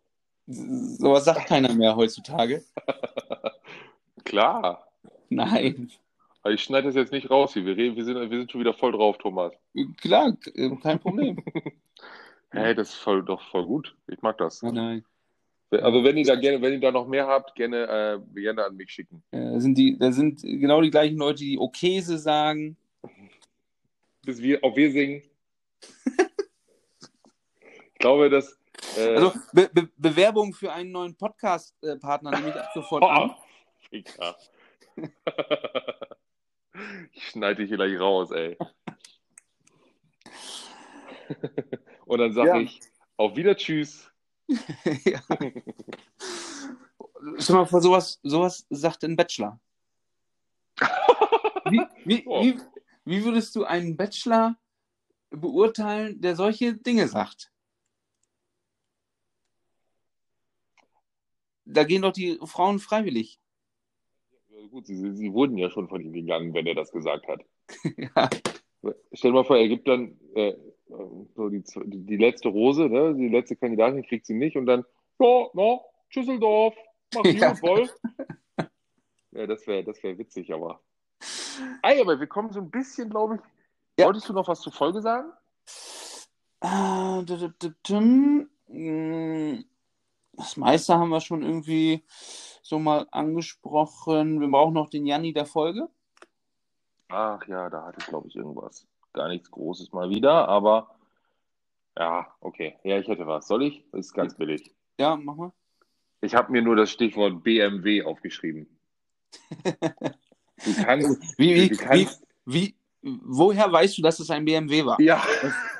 Sowas sagt keiner mehr heutzutage. (laughs) Klar. Nein, Aber ich schneide das jetzt nicht raus hier. Wir, reden, wir, sind, wir sind schon wieder voll drauf, Thomas. klar, äh, kein Problem. (laughs) Hey, das ist voll, doch voll gut. Ich mag das. Nein, nein. Also wenn ihr da gerne, wenn ihr da noch mehr habt, gerne, äh, gerne an mich schicken. Äh, Da sind, die, da sind genau die gleichen Leute, die Okese sagen. Bis wir auf wir singen. (laughs) ich glaube, dass. Äh, Also Be Be Bewerbung für einen neuen Podcast-Partner nehme ich ab sofort an. oh, (laughs) Ficker. ich schneide dich hier gleich raus, ey. (laughs) Und dann sage Ja. ich auf wieder Tschüss. ja. Stell mal vor, sowas, sowas sagt ein Bachelor. Wie, wie, Oh. wie, wie würdest du einen Bachelor beurteilen, der solche Dinge sagt? Da gehen doch die Frauen freiwillig. Ja, Gut, sie, sie wurden ja schon von ihm gegangen, wenn er das gesagt hat. (laughs) Ja, Stell dir mal vor, er gibt dann äh, so die, die, letzte Rose, ne? die letzte Kandidatin kriegt sie nicht und dann, ja, no, Schüsseldorf, mach (laughs) Ja. gut. Ja, das wäre das wär witzig, aber. Ey, aber wir kommen so ein bisschen, glaube ich. Ja. Wolltest du noch was zur Folge sagen? Ah. Mm, Das meiste haben wir schon irgendwie so mal angesprochen. Wir brauchen noch den Janni der Folge. Ach ja, da hatte ich, glaube ich, irgendwas. Gar nichts Großes mal wieder, aber ja, okay. Ja, ich hätte was. Soll ich? Ist ganz billig. Ja, mach mal. Ich habe mir nur das Stichwort BMW aufgeschrieben. (laughs) Du kannst, Wie, wie, du kannst, wie, wie, woher weißt du, dass es ein BMW war? ja,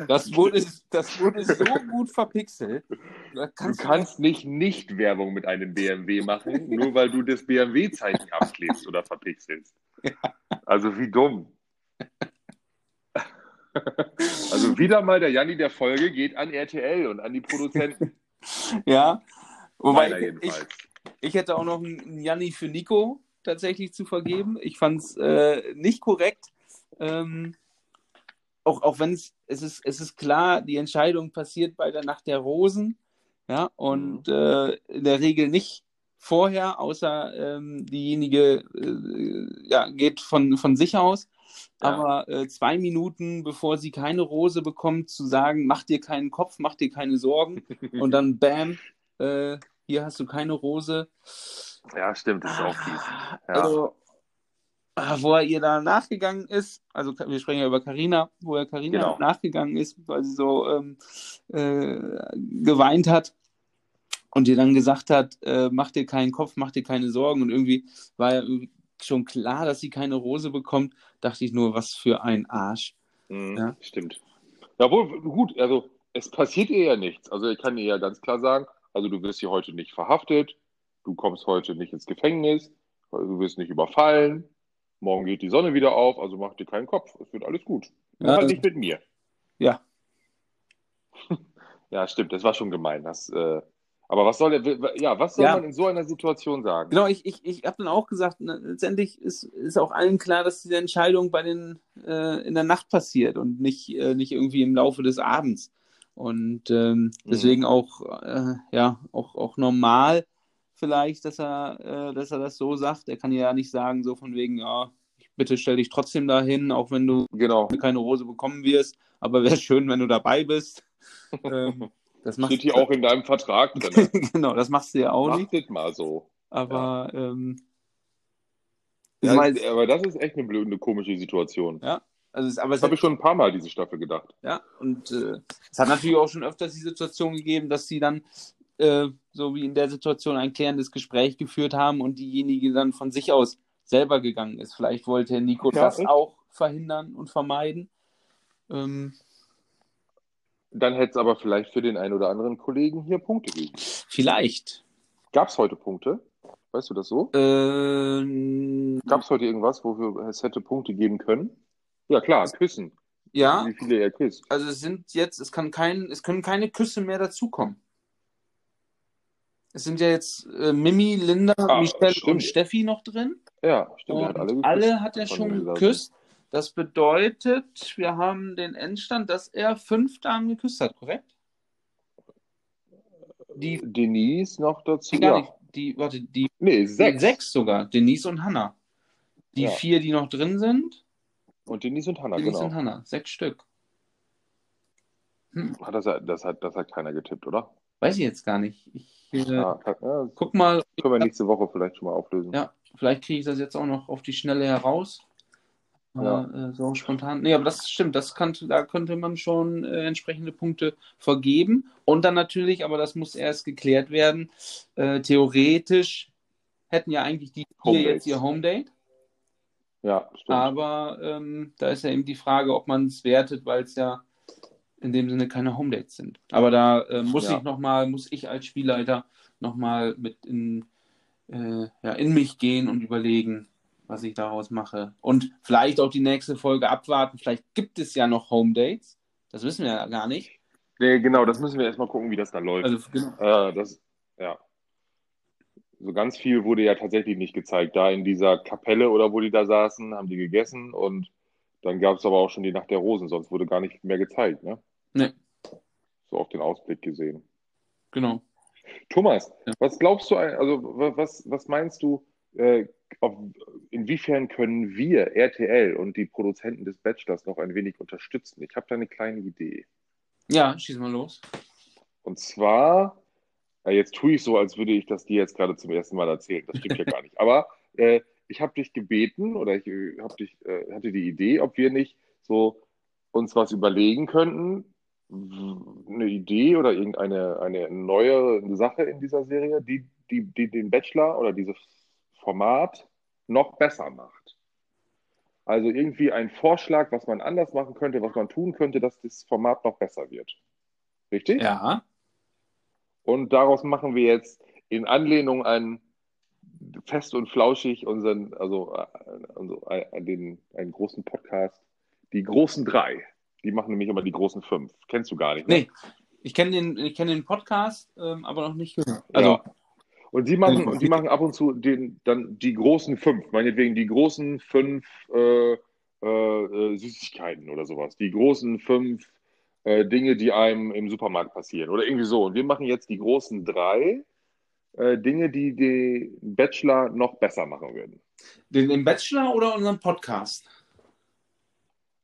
Das wurde, das wurde so gut verpixelt. Da du kannst kannst nicht nicht Werbung mit einem BMW machen, nur weil du das BMW-Zeichen abklebst oder verpixelst. Also wie dumm. Also wieder mal der Janni der Folge geht an RTL und an die Produzenten. Ja. Wobei ich, ich hätte auch noch einen Janni für Nico tatsächlich zu vergeben. Ich fand es äh, nicht korrekt. Ähm, auch auch wenn es, es ist, es ist klar, die Entscheidung passiert bei der Nacht der Rosen. Ja, und äh, in der Regel nicht vorher, außer ähm, diejenige äh, ja, geht von, von sich aus. Ja. Aber äh, zwei Minuten bevor sie keine Rose bekommt, zu sagen, mach dir keinen Kopf, mach dir keine Sorgen. (laughs) Und dann bam, äh, hier hast du keine Rose. Ja, stimmt, das ist auch fies. Ja. Also, Ah, wo er ihr da nachgegangen ist, also wir sprechen ja über Karina, wo er Karina Genau. nachgegangen ist, weil sie so ähm, äh, geweint hat und ihr dann gesagt hat, äh, mach dir keinen Kopf, mach dir keine Sorgen und irgendwie war ja schon klar, dass sie keine Rose bekommt, dachte ich nur, was für ein Arsch. Mhm, Ja. Stimmt. Jawohl, gut, also es passiert ihr ja nichts. Also ich kann ihr ja ganz klar sagen, also du wirst hier heute nicht verhaftet, du kommst heute nicht ins Gefängnis, du wirst nicht überfallen, morgen geht die Sonne wieder auf, also mach dir keinen Kopf, es wird alles gut. Ja, halt nicht mit mir. Ja, (laughs) Ja, stimmt, das war schon gemein. Das, äh, aber was soll der, ja, was soll Ja. man in so einer Situation sagen? Genau, ich, ich, ich habe dann auch gesagt, na, letztendlich ist, ist auch allen klar, dass diese Entscheidung bei den äh, in der Nacht passiert und nicht, äh, nicht irgendwie im Laufe des Abends. Und ähm, deswegen auch, äh, ja, auch, auch normal vielleicht, dass er, äh, dass er das so sagt. Er kann ja nicht sagen, so von wegen, ja, bitte stell dich trotzdem dahin, auch wenn du Genau. keine Rose bekommen wirst, aber wäre schön, wenn du dabei bist. (laughs) ähm, das machst Steht hier auch in deinem Vertrag drin. (laughs) genau, das machst du ja auch Mach nicht. das mal so. Aber ähm, Ja, ich weiß- aber das ist echt eine blöde, komische Situation. Ja, also aber Das habe ich schon ein paar Mal diese Staffel gedacht. ja, und äh, es hat natürlich auch schon öfters die Situation gegeben, dass sie dann, äh, so wie in der Situation, ein klärendes Gespräch geführt haben und diejenige dann von sich aus selber gegangen ist. Vielleicht wollte Nico Ja, das echt? auch verhindern und vermeiden. Ähm, Dann hätte es aber vielleicht für den einen oder anderen Kollegen hier Punkte gegeben. vielleicht. Gab es heute Punkte? Weißt du das so? Ähm, Gab es heute irgendwas, wofür es hätte Punkte geben können? Ja, klar, küssen. ja, Wie viele er küsst. also es sind jetzt, es kann kein, es können keine Küsse mehr dazukommen. Es sind ja jetzt äh, Mimi, Linda, Ah, Michelle stimmt. und Steffi noch drin. Ja, stimmt, Und hat alle alle, hat er schon geküsst. Das bedeutet, wir haben den Endstand, dass er fünf Damen geküsst hat, korrekt? Die, Denise noch dazu. die gar Ja. nicht, die, warte, die Nee, sechs. sechs sogar, Denise und Hannah. Die Ja. vier, die noch drin sind, Und Denise und Hannah, Denise genau. und Hannah, sechs Stück. Hm, Hat das, das, hat, das hat keiner getippt, oder? weiß ich jetzt gar nicht. Ich äh, Ja, kann, ja, guck mal, können wir nächste Woche vielleicht schon mal auflösen. ja, vielleicht kriege ich das jetzt auch noch auf die Schnelle heraus. Ja. Äh, so spontan. Nee, aber das stimmt, das kann, da könnte man schon äh, entsprechende Punkte vergeben. Und dann natürlich, aber das muss erst geklärt werden, äh, theoretisch hätten ja eigentlich die Home jetzt ihr Home Date. Ja, stimmt. Aber ähm, da ist ja eben die Frage, ob man es wertet, weil es ja in dem Sinne keine Home Dates sind. Aber da äh, muss Ja. ich nochmal, muss ich als Spielleiter nochmal mit in, äh, ja, in mich gehen und überlegen, was ich daraus mache. Und vielleicht auch die nächste Folge abwarten. Vielleicht gibt es ja noch Home Dates. Das wissen wir ja gar nicht. Nee, genau, das müssen wir erstmal gucken, wie das dann läuft. Also genau. Äh, das, ja. So ganz viel wurde ja tatsächlich nicht gezeigt. Da in dieser Kapelle oder wo die da saßen, haben die gegessen und dann gab es aber auch schon die Nacht der Rosen, sonst wurde gar nicht mehr gezeigt, ne? Nee. So auf den Ausblick gesehen. Genau. Thomas, Ja. was glaubst du, also wa- was, was meinst du, äh, auf, inwiefern können wir, RTL und die Produzenten des Bachelors noch ein wenig unterstützen? Ich habe da eine kleine Idee. Ja, schieß mal los. Und zwar, äh, jetzt tue ich so, als würde ich das dir jetzt gerade zum ersten Mal erzählen. Das stimmt ja gar nicht. Aber äh, ich habe dich gebeten oder ich äh, hab dich, äh, hatte die Idee, ob wir nicht so uns was überlegen könnten, eine Idee oder irgendeine eine neue Sache in dieser Serie, die, die, die den Bachelor oder dieses Format noch besser macht. Also irgendwie ein Vorschlag, was man anders machen könnte, was man tun könnte, dass das Format noch besser wird. Richtig? Ja. Und daraus machen wir jetzt in Anlehnung an Fest und Flauschig unseren, also, äh, also äh, den, einen großen Podcast, die großen drei. Die machen nämlich immer die großen fünf. Kennst du gar nicht, ne? Nee. Ich kenne den, ich kenn den Podcast, ähm, aber noch nicht gehört. Also, ja. Und die machen, und die machen ab und zu den, dann die großen fünf, meinetwegen die großen fünf äh, äh, äh, Süßigkeiten oder sowas. Die großen fünf äh, Dinge, die einem im Supermarkt passieren. Oder irgendwie so. Und wir machen jetzt die großen drei äh, Dinge, die den Bachelor noch besser machen würden. den, den Bachelor oder unseren Podcast?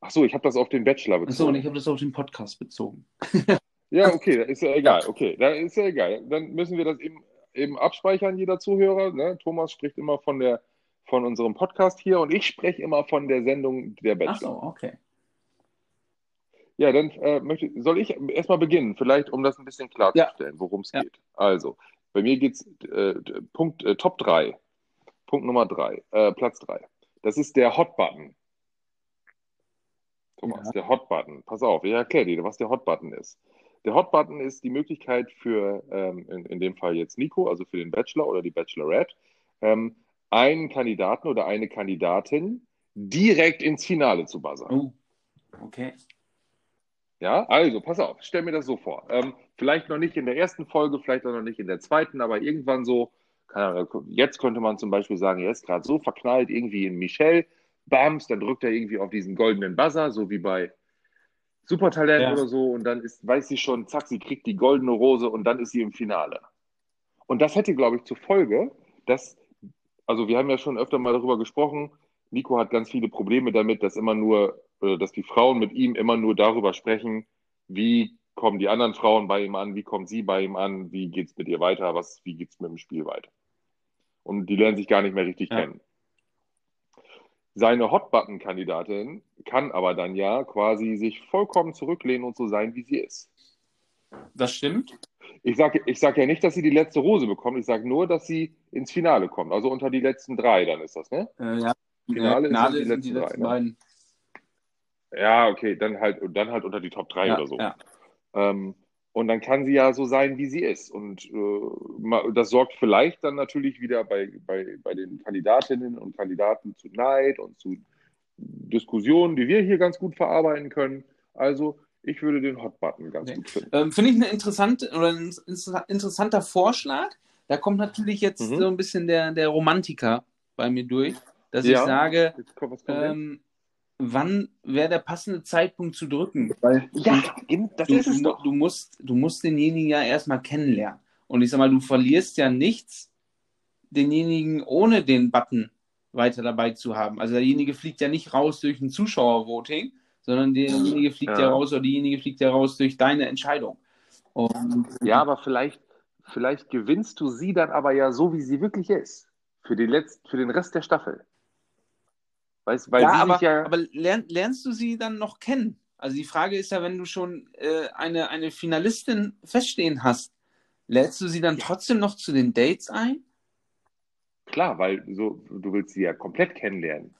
Ach so, ich habe das auf den Bachelor Achso, und bezogen. ich habe das auf den Podcast bezogen. (laughs) Ja, okay, ist ja egal. Okay, da ist ja egal. Dann müssen wir das eben, eben abspeichern, jeder Zuhörer. Ne? Thomas spricht immer von der von unserem Podcast hier und ich spreche immer von der Sendung Der Ach Bachelor. so, okay. Ja, dann äh, möchte, soll ich erstmal beginnen, vielleicht um das ein bisschen klarzustellen, worum es Ja. geht. Also, bei mir geht es äh, Punkt äh, Top 3. Punkt Nummer 3, äh, Platz 3. Das ist der Hot Button. Thomas, Ja. der Hot Button. Pass auf, ich erkläre dir, was der Hot Button ist. Der Hot Button ist die Möglichkeit für, ähm, in, in dem Fall jetzt Nico, also für den Bachelor oder die Bachelorette, ähm, einen Kandidaten oder eine Kandidatin direkt ins Finale zu buzzern. Oh, okay. Ja, also pass auf, stell mir das so vor. Ähm, vielleicht noch nicht in der ersten Folge, vielleicht auch noch nicht in der zweiten, aber irgendwann so, keine Ahnung, jetzt könnte man zum Beispiel sagen, er ist gerade so verknallt irgendwie in Michelle, bams, dann drückt er irgendwie auf diesen goldenen Buzzer, so wie bei Supertalent Ja. oder so, und dann ist, weiß sie schon, zack, sie kriegt die goldene Rose und dann ist sie im Finale. Und das hätte, glaube ich, zur Folge, dass, also wir haben ja schon öfter mal darüber gesprochen, Nico hat ganz viele Probleme damit, dass immer nur, äh, dass die Frauen mit ihm immer nur darüber sprechen, wie kommen die anderen Frauen bei ihm an, wie kommt sie bei ihm an, wie geht's mit ihr weiter, was, wie geht's mit dem Spiel weiter. Und die lernen sich gar nicht mehr richtig Ja. kennen. Seine Hotbutton-Kandidatin kann aber dann ja quasi sich vollkommen zurücklehnen und so sein, wie sie ist. Das stimmt. Ich sage ich sag ja nicht, dass sie die letzte Rose bekommt, ich sage nur, dass sie ins Finale kommt. Also unter die letzten drei, dann ist das, ne? Äh, ja. Finale Finale sind die sind die letzten letzten drei, ne? Ja, okay, dann halt, dann halt unter die Top 3 Ja, oder so. ja. Ähm, und dann kann sie ja so sein, wie sie ist. Und äh, das sorgt vielleicht dann natürlich wieder bei, bei, bei den Kandidatinnen und Kandidaten zu Neid und zu Diskussionen, die wir hier ganz gut verarbeiten können. Also, ich würde den Hot-Button ganz Okay. gut finden. Ähm, Finde ich eine interessante oder ein inter- interessanter Vorschlag. Da kommt natürlich jetzt Mhm. so ein bisschen der, der Romantiker bei mir durch, dass Ja. ich sage, ähm, wann wäre der passende Zeitpunkt zu drücken? Weil ja, eben, das du, ist es du, doch. du, musst, du musst denjenigen ja erstmal kennenlernen. Und ich sag mal, du verlierst ja nichts, denjenigen ohne den Button weiter dabei zu haben. Also derjenige fliegt ja nicht raus durch ein Zuschauervoting, sondern derjenige fliegt ja. Ja. raus oder diejenige fliegt ja raus durch deine Entscheidung. Und Ja, aber vielleicht, vielleicht gewinnst du sie dann aber ja so, wie sie wirklich ist. Für den, Letz-, für den Rest der Staffel. Weißt, weil ja, aber, ja. aber lern, lernst du sie dann noch kennen? Also die Frage ist ja, wenn du schon äh, eine, eine Finalistin feststehen hast, lädst du sie dann trotzdem noch zu den Dates ein? Klar, weil so, du willst sie ja komplett kennenlernen.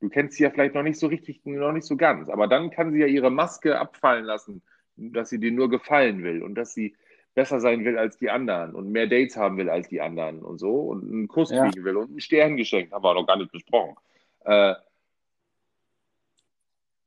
Du kennst sie ja vielleicht noch nicht so richtig, noch nicht so ganz, aber dann kann sie ja ihre Maske abfallen lassen, dass sie dir nur gefallen will und dass sie besser sein will als die anderen und mehr Dates haben will als die anderen und so und einen Kuss Ja. kriegen will und einen Stern geschenkt, haben wir noch gar nicht besprochen. Äh,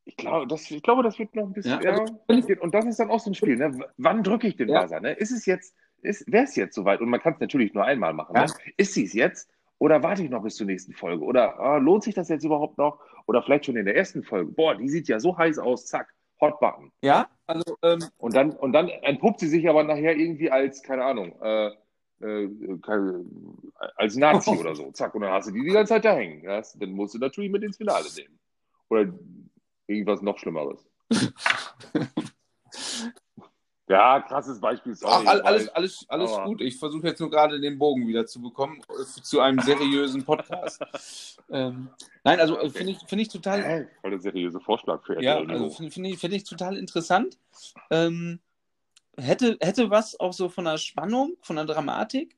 ich glaube, das, ich glaube, das wird noch ein bisschen. Ja, Ja, also- und das ist dann auch so ein Spiel. Ne? Wann drücke ich den Ja. Buzzer? Ne? Ist es jetzt, wäre es jetzt soweit? Und man kann es natürlich nur einmal machen. Ne? Ist sie es jetzt? Oder warte ich noch bis zur nächsten Folge? Oder ah, lohnt sich das jetzt überhaupt noch? Oder vielleicht schon in der ersten Folge? Boah, die sieht ja so heiß aus. Zack, Hot Button. Ja, also ähm, Und dann, und dann entpuppt sie sich aber nachher irgendwie als, keine Ahnung, äh, äh, als Nazi (laughs) oder so. Zack, und dann hast du die die ganze Zeit da hängen. Ja? Dann musst du natürlich mit ins Finale nehmen. Oder irgendwas noch Schlimmeres. (laughs) ja, krasses Beispiel. Sorry, ach, alles, alles, alles Aber- gut. Ich versuche jetzt nur gerade den Bogen wieder zu bekommen äh, zu einem seriösen Podcast. (laughs) ähm, nein, also äh, Okay. finde ich, finde ich total? Voll der seriöse Vorschlag für Ja, RTL also Niveau. finde find ich, find ich total interessant. Ähm, hätte, hätte was auch so von der Spannung, von der Dramatik.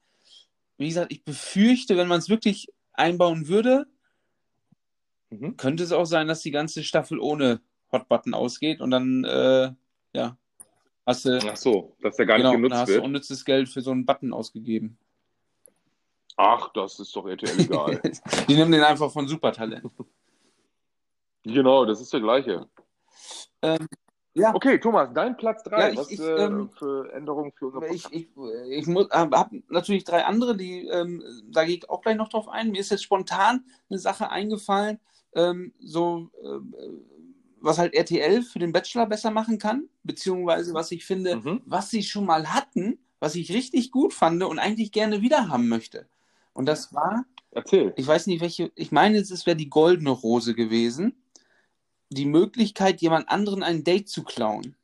Wie gesagt, ich befürchte, wenn man es wirklich einbauen würde, Mhm. könnte es auch sein, dass die ganze Staffel ohne Hotbutton ausgeht und dann, äh, ja, hast du, Ach so, dass der gar genau, nicht dann genutzt hast du wird. unnützes Geld für so einen Button ausgegeben. Ach, das ist doch RTL egal. (laughs) Die nehmen den einfach von Supertalent. genau, das ist der gleiche. Ähm, ja. Okay, Thomas, dein Platz 3. Ja, ich- Was ich, äh, ähm, für Änderungen für unser Ich, Podcast? ich, ich muss, habe hab natürlich drei andere, die, ähm, da gehe ich auch gleich noch drauf ein. Mir ist jetzt spontan eine Sache eingefallen, ähm, so ähm, was halt RTL für den Bachelor besser machen kann, beziehungsweise was ich finde, Mhm. was sie schon mal hatten, was ich richtig gut fand und eigentlich gerne wieder haben möchte. Und das war, Erzähl. ich weiß nicht welche, ich meine, es wäre die goldene Rose gewesen, die Möglichkeit, jemand anderen ein Date zu klauen.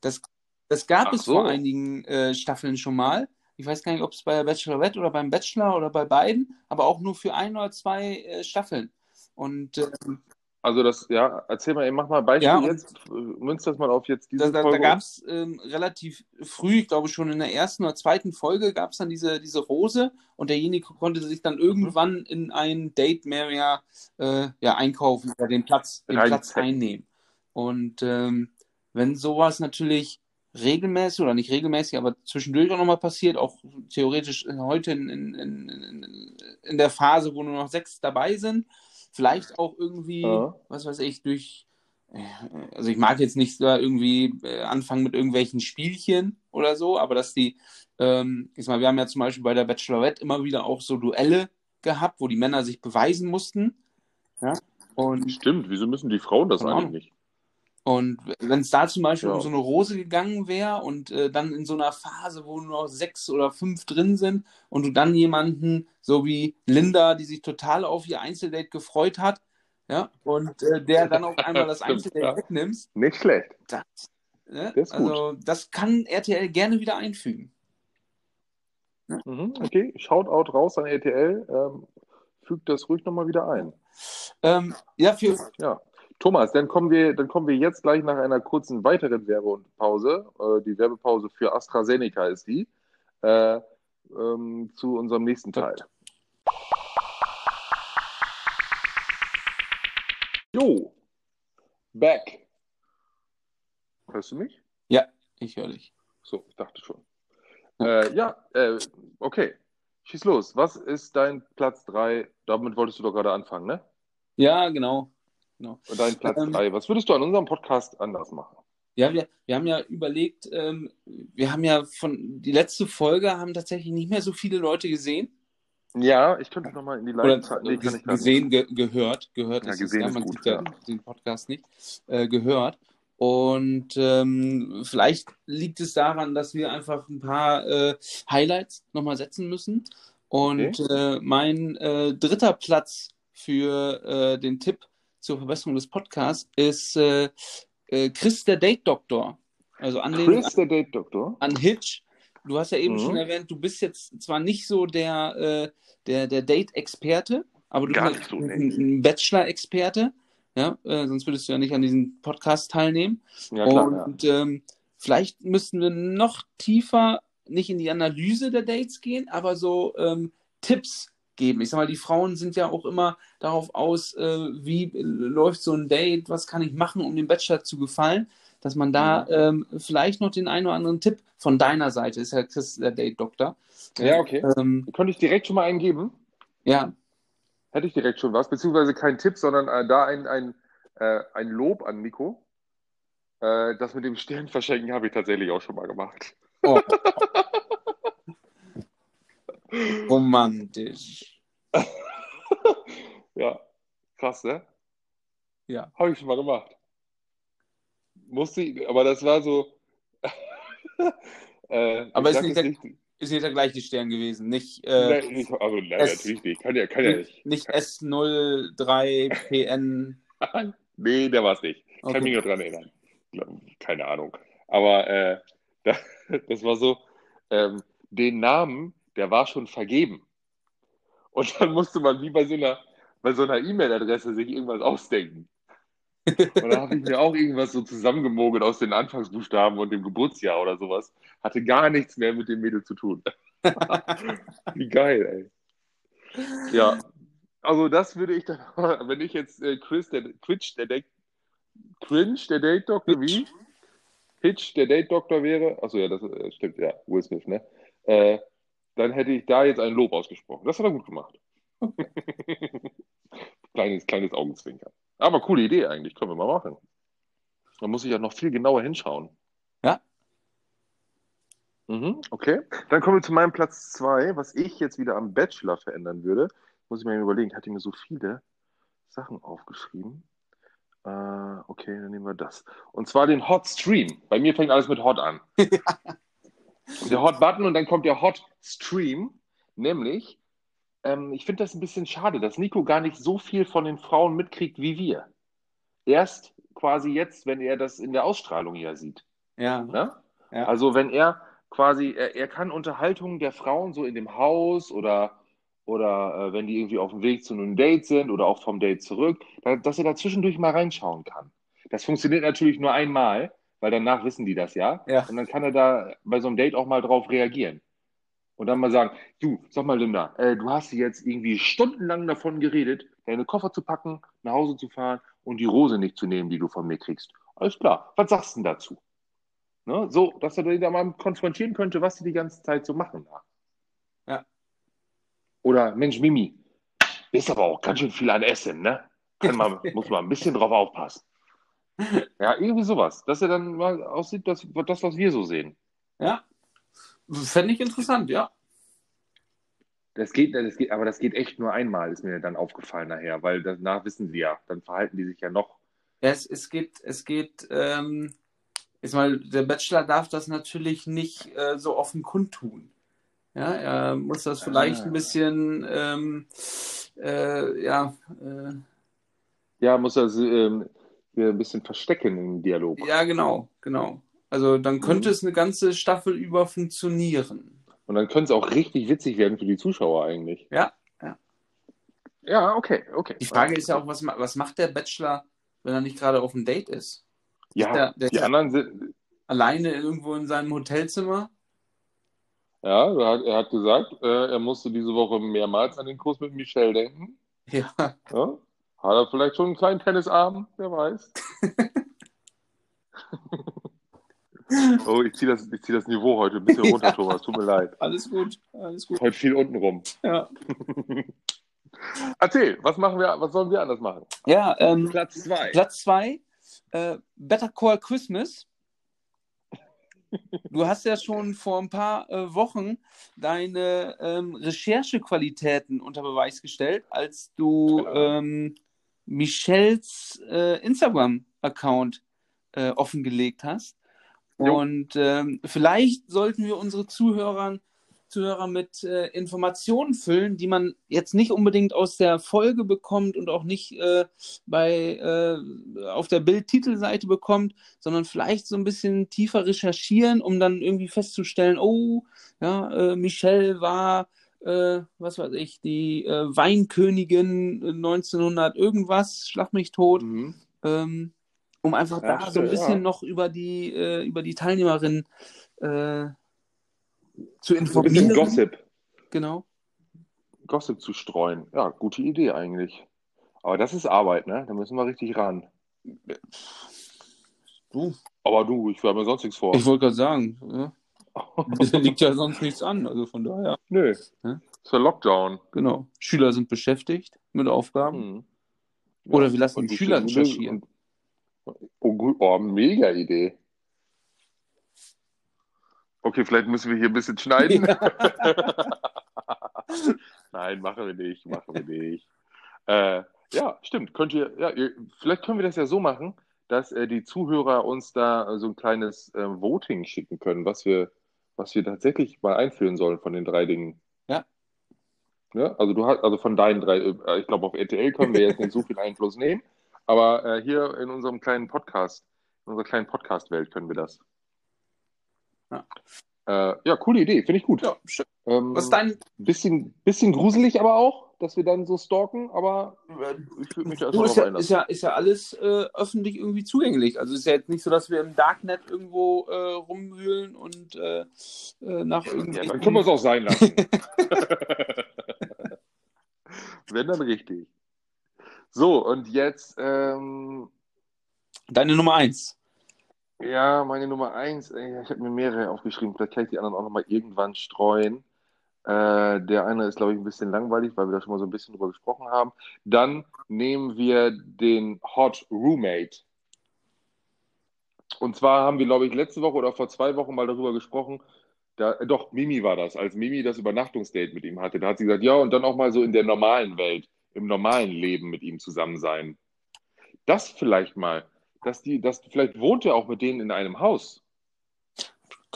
Das, das gab Ach es so. vor einigen äh, Staffeln schon mal, Ich weiß gar nicht, ob es bei der Bachelorette oder beim Bachelor oder bei beiden, aber auch nur für ein oder zwei äh, Staffeln. Und ähm, Also das, ja, erzähl mal, mach mal ein Beispiel Ja, jetzt, äh, münz das mal auf jetzt diese da, da, da gab es ähm, relativ früh, ich glaube schon in der ersten oder zweiten Folge, gab es dann diese, diese Rose und derjenige konnte sich dann irgendwann in ein Date mehr, mehr äh, ja, einkaufen oder den Platz, den. Platz einnehmen. Und ähm, wenn sowas natürlich regelmäßig oder nicht regelmäßig, aber zwischendurch auch nochmal passiert, auch theoretisch heute in, in, in, in der Phase, wo nur noch sechs dabei sind, vielleicht auch irgendwie, Ja. was weiß ich, durch äh, also ich mag jetzt nicht da irgendwie äh, anfangen mit irgendwelchen Spielchen oder so, aber dass die, ähm, ich sag mal, wir haben ja zum Beispiel bei der Bachelorette immer wieder auch so Duelle gehabt, wo die Männer sich beweisen mussten. Ja. Und, Stimmt, wieso müssen die Frauen das eigentlich nicht? Und wenn es da zum Beispiel Ja. um so eine Rose gegangen wäre und äh, dann in so einer Phase, wo nur noch sechs oder fünf drin sind und du dann jemanden, so wie Linda, die sich total auf ihr Einzeldate gefreut hat, ja, und äh, der dann auf (laughs) einmal das Einzeldate ja. wegnimmst, Nicht schlecht. das, ne? Der ist gut. also das kann RTL gerne wieder einfügen. Mhm, okay, Shoutout raus an RTL. Ähm, fügt das ruhig nochmal wieder ein. Ähm, ja, für, Ja. Thomas, dann kommen wir, dann kommen wir jetzt gleich nach einer kurzen weiteren Werbepause. Äh, die Werbepause für AstraZeneca ist die. Äh, ähm, zu unserem nächsten Teil. Jo, back. Hörst du mich? ja, ich höre dich. So, ich dachte schon. Äh, ja, äh, okay. Schieß los. Was ist dein Platz 3? Damit wolltest du doch gerade anfangen, ne? Ja, genau. Genau. Dein Platz Ähm, 3. Was würdest du an unserem Podcast anders machen? Ja, wir, wir haben ja überlegt, ähm, wir haben ja von die letzte Folge haben tatsächlich nicht mehr so viele Leute gesehen. Ja, ich könnte nochmal in die Live nee, kann ich gesehen, ge gehört, gehört Ja, ist gesehen es, ja, ist man gut, sieht ja, den Podcast nicht, äh, gehört. Und ähm, vielleicht liegt es daran, dass wir einfach ein paar äh, Highlights nochmal setzen müssen. Und äh, mein äh, dritter Platz für äh, den Tipp zur Verbesserung des Podcasts ist äh, äh, Chris der Date Doktor. Also. Anlehnung Chris, der Date-Doktor. an Hitch. Du hast ja eben Mhm. schon erwähnt, du bist jetzt zwar nicht so der, äh, der, der Date-Experte, aber du Gar bist nicht so, ein, ein Bachelor-Experte. Ja, äh, sonst würdest du ja nicht an diesem Podcast teilnehmen. Ja, klar. ja. Und ähm, vielleicht müssten wir noch tiefer nicht in die Analyse der Dates gehen, aber so ähm, Tipps geben. Ich sag mal, die Frauen sind ja auch immer darauf aus, äh, wie läuft so ein Date, was kann ich machen, um dem Bachelor zu gefallen, dass man da ähm, vielleicht noch den einen oder anderen Tipp von deiner Seite, ist ja Chris der Date-Doktor. Ja, okay. Ähm, Könnte ich direkt schon mal einen geben? ja, Hätte ich direkt schon was, beziehungsweise kein Tipp, sondern äh, da ein, ein, äh, ein Lob an Nico. Äh, das mit dem Stern verschenken habe ich tatsächlich auch schon mal gemacht. oh. (laughs) romantisch. (laughs) Ja, krass, ne? Ja. Habe ich schon mal gemacht. Musste ich, aber das war so. (laughs) äh, Aber ist nicht der- Ist nicht der gleiche Stern gewesen, nicht, äh, Nein, ich, also nein, es- natürlich nicht. Kann ja, kann ja nicht. nicht S03PN. (laughs) Nee, der war es nicht. Kann Okay. mich nur dran erinnern. Keine Ahnung. Aber äh, da, das war so, ähm, den Namen, der war schon vergeben. Und dann musste man wie bei so einer, bei so einer E-Mail-Adresse sich irgendwas ausdenken. Und da habe ich mir auch irgendwas so zusammengemogelt aus den Anfangsbuchstaben und dem Geburtsjahr oder sowas. Hatte gar nichts mehr mit dem Mädel zu tun. (laughs) Wie geil, ey. Ja, also das würde ich dann, (laughs) wenn ich jetzt äh, Chris, der Quitch, der Date, Cringe, der Date Doktor, wie? Hitch, der Date Doktor wäre, achso, ja, das äh, stimmt, ja, Will Smith, ne? Äh, dann hätte ich da jetzt ein Lob ausgesprochen. Das hat er gut gemacht. (laughs) kleines, kleines Augenzwinkern. Aber coole Idee eigentlich, können wir mal machen. Da muss ich ja noch viel genauer hinschauen. Ja. Mhm, okay. Dann kommen wir zu meinem Platz 2, was ich jetzt wieder am Bachelor verändern würde. Muss ich mir überlegen, hatte ich mir so viele Sachen aufgeschrieben. Äh, okay, dann nehmen wir das. Und zwar den Hot Stream. Bei mir fängt alles mit Hot an. (laughs) der Hot Button und dann kommt der Hot Stream. Nämlich, ähm, ich finde das ein bisschen schade, dass Nico gar nicht so viel von den Frauen mitkriegt wie wir. Erst quasi jetzt, wenn er das in der Ausstrahlung ja sieht. Ja. Ne? Ja. Also wenn er quasi, er, er kann Unterhaltung der Frauen so in dem Haus oder, oder äh, wenn die irgendwie auf dem Weg zu einem Date sind oder auch vom Date zurück, da, dass er da zwischendurch mal reinschauen kann. Das funktioniert natürlich nur einmal, weil danach wissen die das ja. Ja. Und dann kann er da bei so einem Date auch mal drauf reagieren. Und dann mal sagen, du, sag mal, Linda, äh, du hast jetzt irgendwie stundenlang davon geredet, deine Koffer zu packen, nach Hause zu fahren und die Rose nicht zu nehmen, die du von mir kriegst. Alles klar, was sagst du denn dazu? Ne? So, dass er den da mal konfrontieren könnte, was die die ganze Zeit so machen. Ja. Oder, Mensch, Mimi, ist aber auch ganz schön viel an Essen, ne? Man, (laughs) muss man ein bisschen drauf aufpassen. (laughs) Ja, irgendwie sowas. Dass er dann mal aussieht, dass, das, was wir so sehen. Ja. Fände ich interessant, ja. Das geht, das geht, aber das geht echt nur einmal, ist mir dann aufgefallen nachher, weil danach wissen sie ja, dann verhalten die sich ja noch. Es, es geht, es geht, ähm, ist mal, der Bachelor darf das natürlich nicht äh, so offen kundtun. Ja, er muss das vielleicht Ah. ein bisschen, ähm, äh, ja, äh, Ja, muss er ähm, hier ein bisschen verstecken im Dialog. ja, genau, genau. Also dann könnte Mhm. es eine ganze Staffel über funktionieren. Und dann könnte es auch richtig witzig werden für die Zuschauer eigentlich. Ja. Ja, okay, okay. Die Frage ist ja auch, was, was macht der Bachelor, wenn er nicht gerade auf dem Date ist? ja, der- der- die anderen sind, Alleine irgendwo in seinem Hotelzimmer? ja, er hat, er hat gesagt, äh, er musste diese Woche mehrmals an den Kurs mit Michelle denken. Ja, Ja? Hat er vielleicht schon einen kleinen Tennisarm? Wer weiß. (laughs) oh, ich ziehe das, ich zieh das Niveau heute ein bisschen (laughs) runter, Ja. Thomas. Tut mir leid. alles gut, alles gut. Heute viel unten rum. Ja, (laughs) Erzähl, was machen wir, was sollen wir anders machen? ja ähm, Platz zwei. Platz zwei, äh, Better Call Christmas. Du hast ja schon vor ein paar äh, Wochen deine ähm, Recherchequalitäten unter Beweis gestellt, als du Ja. ähm, Michelles äh, Instagram-Account äh, offengelegt hast. Jo. Und ähm, vielleicht sollten wir unsere Zuhörer, Zuhörer mit äh, Informationen füllen, die man jetzt nicht unbedingt aus der Folge bekommt und auch nicht äh, bei, äh, auf der Bild-Titelseite bekommt, sondern vielleicht so ein bisschen tiefer recherchieren, um dann irgendwie festzustellen, oh, ja, äh, Michelle war, äh, was weiß ich, die äh, Weinkönigin 1900 irgendwas, schlag mich tot, Mhm. ähm, um einfach da so ein bisschen ja. noch über die, äh, über die Teilnehmerin äh, zu So ein bisschen informieren. Gossip. Genau. Gossip zu streuen. Ja, gute Idee eigentlich. Aber das ist Arbeit, ne? Da müssen wir richtig ran. Du, Aber du, ich habe mir sonst nichts vor. ich wollte gerade sagen, ja, (laughs) liegt ja sonst nichts an, also von daher. Nö. Hä? Ist ja Lockdown. Genau. Schüler sind beschäftigt mit Aufgaben. Hm. Oder wir lassen Und die Schüler recherchieren. und- Oh, oh, mega Idee. Okay, vielleicht müssen wir hier ein bisschen schneiden. (laughs) Nein, machen wir nicht, machen wir nicht. Äh, ja, stimmt. Könnt ihr, ja, ihr, vielleicht können wir das ja so machen, dass äh, die Zuhörer uns da äh, so ein kleines äh, Voting schicken können, was wir, was wir tatsächlich mal einführen sollen von den drei Dingen. Ja. Ja, also du hast, also von deinen drei, äh, ich glaube auf RTL können wir jetzt nicht so viel Einfluss nehmen, aber äh, hier in unserem kleinen Podcast, in unserer kleinen Podcast-Welt können wir das. Ja. Äh, ja, coole Idee, finde ich gut. Ja, schön. Ähm, Was dein. bisschen, bisschen gruselig aber auch, dass wir dann so stalken, aber ich würde mich da erstmal ist, ja, ist, ja, ist ja alles äh, öffentlich irgendwie zugänglich. Also ist ja jetzt nicht so, dass wir im Darknet irgendwo äh, rumwühlen und äh, äh, nach Ja, irgendwelchen... dann können wir es auch sein lassen. (laughs) Wenn dann richtig. So, und jetzt, ähm, Deine Nummer eins. ja, meine Nummer eins, ich habe mir mehrere aufgeschrieben, vielleicht kann ich die anderen auch nochmal irgendwann streuen. Äh, der eine ist, glaube ich, ein bisschen langweilig, weil wir da schon mal so ein bisschen drüber gesprochen haben. Dann nehmen wir den Hot Roommate. Und zwar haben wir, glaube ich, letzte Woche oder vor zwei Wochen mal darüber gesprochen. Da, äh, doch, Mimi war das, als Mimi das Übernachtungsdate mit ihm hatte. Da hat sie gesagt, ja, und dann auch mal so in der normalen Welt, im normalen Leben mit ihm zusammen sein. Das vielleicht mal, dass die, dass vielleicht wohnt er auch mit denen in einem Haus.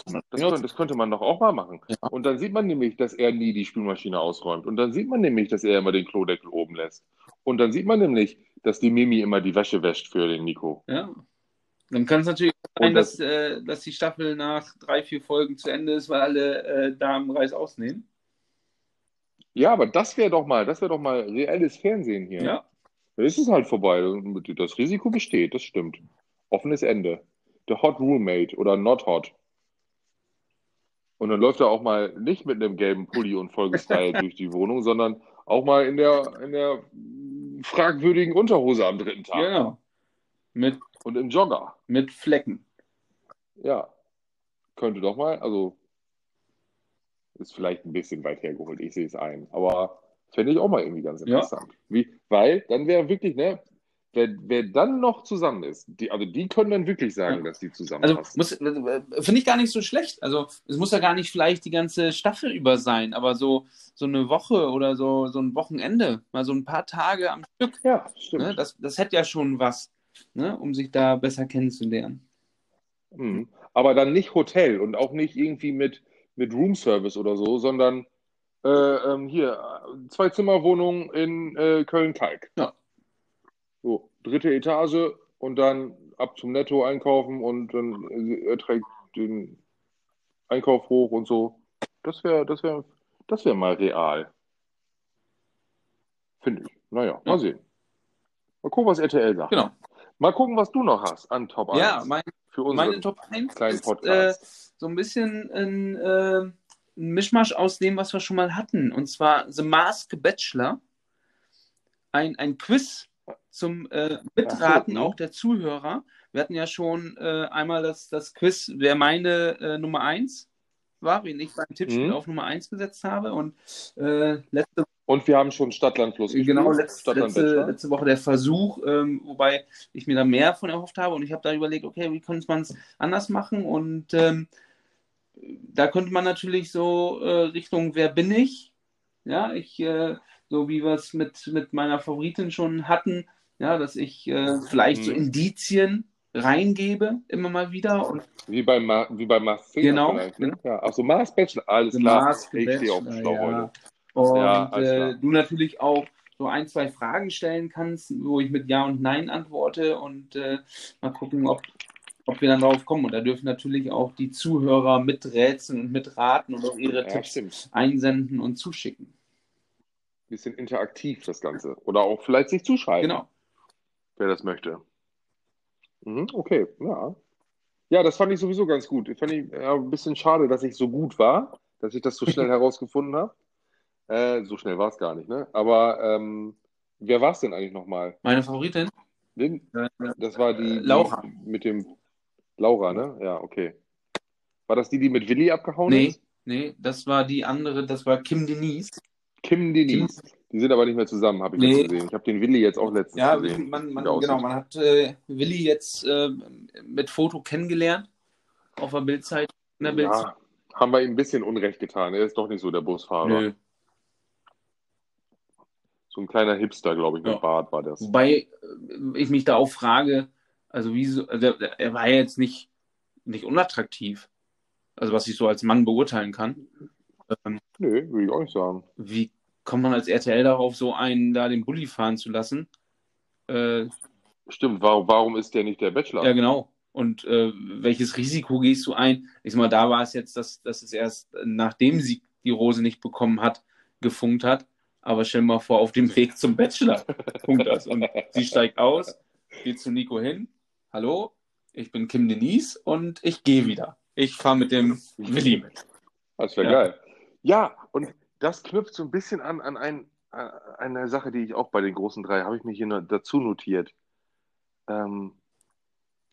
Das, könnte, das könnte man doch auch mal machen. Ja. Und dann sieht man nämlich, dass er nie die Spülmaschine ausräumt. Und dann sieht man nämlich, dass er immer den Klodeckel oben lässt. Und dann sieht man nämlich, dass die Mimi immer die Wäsche wäscht für den Nico. Ja. Dann kann es natürlich sein, das- dass, äh, dass die Staffel nach drei, vier Folgen zu Ende ist, weil alle äh, Damenreis ausnehmen. Ja, aber das wäre doch mal, das wäre doch mal reelles Fernsehen hier. Ja. Dann ist es halt vorbei. Das Risiko besteht, das stimmt. Offenes Ende. The Hot Roommate oder Not Hot. Und dann läuft er auch mal nicht mit einem gelben Pulli und Folgestyle (laughs) durch die Wohnung, sondern auch mal in der, in der fragwürdigen Unterhose am dritten Tag. Genau. Mit, Und im Jogger. mit Flecken. Ja. Könnte doch mal, also ist vielleicht ein bisschen weit hergeholt, ich sehe es ein. Aber fände ich auch mal irgendwie ganz Ja. interessant. Wie, weil dann wäre wirklich, ne, wer, wer dann noch zusammen ist, die, also die können dann wirklich sagen, Ja. dass die Also zusammenpassen. äh, finde ich gar nicht so schlecht. Also es muss ja gar nicht vielleicht die ganze Staffel über sein, aber so, so eine Woche oder so, so ein Wochenende, mal so ein paar Tage am Stück, ja, stimmt. ne, das, das hätte ja schon was, ne, um sich da besser kennenzulernen. Mhm. Aber dann nicht Hotel und auch nicht irgendwie mit, mit Roomservice oder so, sondern äh, ähm, hier, äh, Zwei-Zimmer-Wohnung in äh, Köln-Kalk. Ja. Dritte Etage und dann ab zum Netto einkaufen und dann äh, er trägt den Einkauf hoch und so. Das wäre, das wäre, das wäre mal real. Finde ich. Naja, mal Ja. sehen. Mal gucken, was RTL sagt. Genau. Mal gucken, was du noch hast an Top 1 Ja, mein, für meine Top 1 kleinen ist äh, Podcast. so ein bisschen ein, äh, ein Mischmasch aus dem, was wir schon mal hatten. Und zwar The Masked Bachelor. Ein, ein Quiz zum äh, Mitraten so, auch der Zuhörer. Wir hatten ja schon äh, einmal das, das Quiz, wer meine äh, Nummer 1 war, wen ich beim Tippspiel Mhm. auf Nummer 1 gesetzt habe. Und äh, letzte Und wir haben schon Stadtland Fluss Genau, letzt, Stadtland letzte, letzte Woche der Versuch, ähm, wobei ich mir da mehr von erhofft habe und ich habe da überlegt, okay, wie könnte man es anders machen und ähm, da könnte man natürlich so äh, Richtung Wer bin ich? Ja, ich, äh, so wie wir es mit, mit meiner Favoritin schon hatten, ja, dass ich äh, vielleicht so Mhm. Indizien reingebe, immer mal wieder und Wie beim, Ma wie beim Mars Genau. Ne? genau. Ja, ach so, Mars Bachelor. Alles The klar. Masked ich stehe auf dem Schlauch ja. heute. Und Ja, äh, du natürlich auch so ein, zwei Fragen stellen kannst, wo ich mit Ja und Nein antworte und äh, mal gucken, ob, ob wir dann drauf kommen. Und da dürfen natürlich auch die Zuhörer miträtseln und mitraten und auch ihre Ja, Tipps stimmt. einsenden und zuschicken. Bisschen interaktiv das Ganze. Oder auch vielleicht sich zuschreiben, Genau. Wer das möchte. Mhm, okay, ja. Ja, das fand ich sowieso ganz gut. Ich fand ich ja, ein bisschen schade, dass ich so gut war, dass ich das so schnell (laughs) herausgefunden habe. Äh, so schnell war es gar nicht, ne? Aber ähm, wer war es denn eigentlich nochmal? Meine Favoritin? Wen? Äh, Das war die, die Laura. mit dem Laura, ne? Ja, okay. War das die, die mit Willi abgehauen Nee, ist? nee, das war die andere, das war Kim Denise. Kim Denise. Die sind aber nicht mehr zusammen, habe ich Nee. jetzt gesehen. Ich habe den Willi jetzt auch letztens Ja, gesehen. man, man, aussieht. genau, man hat äh, Willi jetzt äh, mit Foto kennengelernt auf der Bildzeit. In der. Ja, haben wir ihm ein bisschen Unrecht getan. Er ist doch nicht so der Busfahrer. Nö. So ein kleiner Hipster, glaube ich, mit Ja. Bart war das. Wobei äh, ich mich da auch frage, also wieso, also er war ja jetzt nicht, nicht unattraktiv, also was ich so als Mann beurteilen kann. Ähm, Nö, würde ich auch nicht sagen. wie kommt man als RTL darauf, so einen da den Bulli fahren zu lassen? Äh, Stimmt, warum, warum ist der nicht der Bachelor? ja, genau. Und äh, welches Risiko gehst du ein? Ich sag mal, da war es jetzt, dass, dass es erst nachdem sie die Rose nicht bekommen hat, gefunkt hat. Aber stell mal vor, auf dem Weg zum Bachelor funkt das. Und sie steigt aus, geht zu Nico hin. Hallo, ich bin Kim Denise und ich gehe wieder. Ich fahre mit dem Willi mit. Das wäre Ja. geil. Ja, und das knüpft so ein bisschen an, an ein, äh, eine Sache, die ich auch bei den großen drei, habe ich mir hier dazu notiert. Ähm,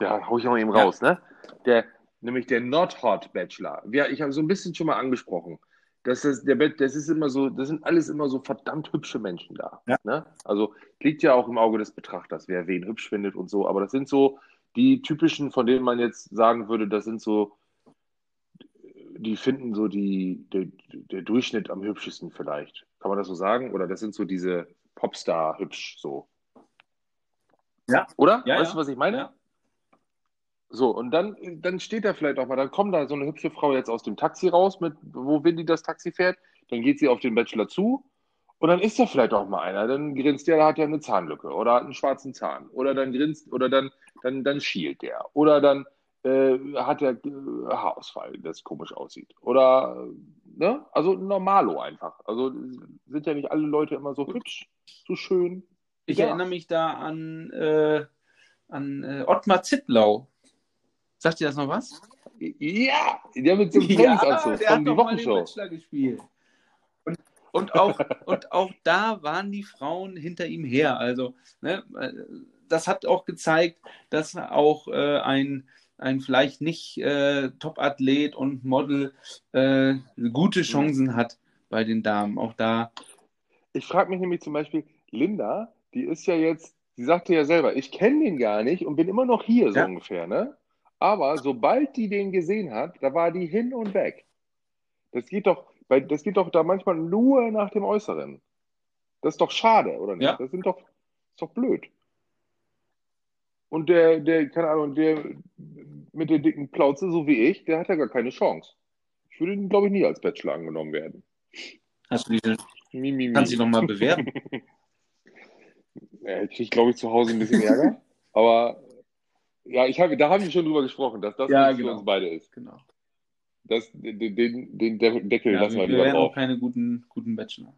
ja, hau ich mal eben Ja. raus, ne? Der, nämlich der Not Hot Bachelor. Ja, ich habe so ein bisschen schon mal angesprochen. Das ist, der, das ist immer so, das sind alles immer so verdammt hübsche Menschen da. Ja. Ne? Also liegt ja auch im Auge des Betrachters, wer wen hübsch findet und so. Aber das sind so die typischen, von denen man jetzt sagen würde, das sind so die finden so die, der, der Durchschnitt am hübschesten vielleicht. Kann man das so sagen? Oder das sind so diese Popstar-hübsch so. Ja. Oder? Ja, weißt ja. du, was ich meine? Ja. So, und dann, dann steht da vielleicht auch mal, dann kommt da so eine hübsche Frau jetzt aus dem Taxi raus, mit, wo Windy das Taxi fährt, dann geht sie auf den Bachelor zu Und dann ist da vielleicht auch mal einer, dann grinst der, der hat ja eine Zahnlücke oder hat einen schwarzen Zahn. Oder dann grinst, oder dann, dann, dann schielt der. Oder dann äh, hat der äh, Haarausfall, das komisch aussieht. Oder, ne? Also normalo einfach. Also sind ja nicht alle Leute immer so hübsch, so schön. Ich Ja. erinnere mich da an, äh, an äh, Ottmar Zittlau. Sagt ihr das noch was? Ja, der mit so einem (laughs) Trainingsanzug der von hat die Wochenshow. Gespielt. Und, und, auch, (laughs) und auch da waren die Frauen hinter ihm her. Also, ne, äh, das hat auch gezeigt, dass auch äh, ein, ein vielleicht nicht äh, Top-Athlet und Model äh, gute Chancen hat bei den Damen. Auch da. Ich frage mich nämlich zum Beispiel, Linda, die ist ja jetzt, sie sagte ja selber, ich kenne den gar nicht und bin immer noch hier, so Ja. ungefähr, ne? Aber sobald die den gesehen hat, da war die hin und weg. Das geht doch, das geht doch da manchmal nur nach dem Äußeren. Das ist doch schade, oder nicht? Ja. Das sind doch, ist doch blöd. Und der, der, keine Ahnung, der mit der dicken Plauze, so wie ich, der hat ja gar keine Chance. Ich würde, glaube ich, nie als Bachelor angenommen werden. Hast du diese, Mi, mi, mi. kannst dich nochmal bewerben. (laughs) Ja, ich kriege, glaube ich, zu Hause ein bisschen Ärger. Aber ja, ich habe, da haben wir schon drüber gesprochen, dass das Ja, genau. für uns beide ist. genau. Das, den, den, den De- Deckel Ja, lassen wir, wir wir lieber wären auch drauf. keine guten, guten Bachelor.